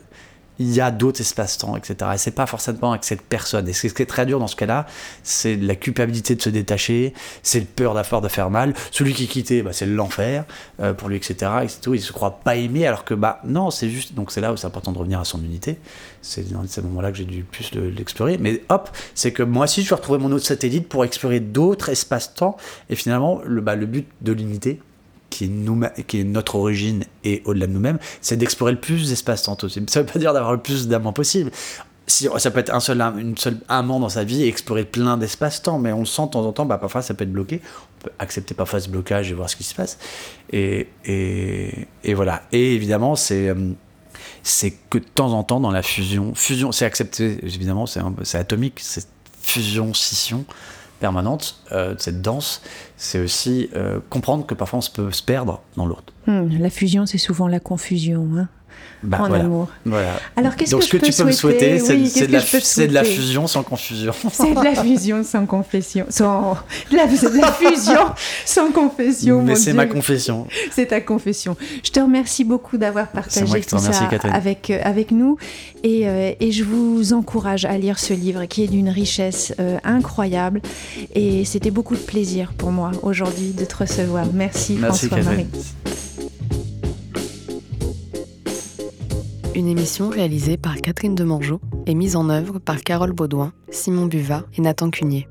il y a d'autres espaces-temps, etc. Et c'est pas forcément avec cette personne. Et ce qui est très dur dans ce cas-là, c'est la culpabilité de se détacher, c'est le peur d'avoir de faire mal. Celui qui quittait, bah, c'est l'enfer euh, pour lui, etc. Et tout. Il se croit pas aimé, alors que bah non, c'est juste. Donc c'est là où c'est important de revenir à son unité. C'est dans ces moments-là que j'ai dû plus l'explorer. Mais hop, c'est que moi aussi, je vais retrouver mon autre satellite pour explorer d'autres espaces-temps. Et finalement, le, bah, le but de l'unité, qui est, notre origine et au-delà de nous-mêmes, c'est d'explorer le plus d'espace-temps possible. Ça veut pas dire d'avoir le plus d'amants possible. Si, ça peut être un seul, amant dans sa vie et explorer plein d'espace-temps, mais on le sent de temps en temps, bah, parfois ça peut être bloqué. On peut accepter parfois ce blocage et voir ce qui se passe. Et, voilà. Et évidemment, c'est. Euh, c'est que de temps en temps dans la fusion, fusion c'est accepté évidemment, c'est atomique, c'est fusion, scission, permanente, euh, cette danse, c'est aussi euh, comprendre que parfois on peut se perdre dans l'autre. Hmm, la fusion, c'est souvent la confusion. Hein bah, en amour. Voilà. Alors qu'est-ce que, je tu peux me souhaiter, c'est de, de, la fusion sans confusion. C'est de la fusion sans confession. Sans... De, la, de la fusion sans confession. Mais c'est ma confession. C'est ta confession. Je te remercie beaucoup d'avoir partagé tout ça avec, euh, avec nous. Et, euh, et, je vous encourage à lire ce livre qui est d'une richesse euh, incroyable. Et c'était beaucoup de plaisir pour moi aujourd'hui de te recevoir. Merci, Merci François-Marie. Une émission réalisée par Catherine Demangeau et mise en œuvre par Carole Baudouin, Simon Buvat et Nathan Cunier.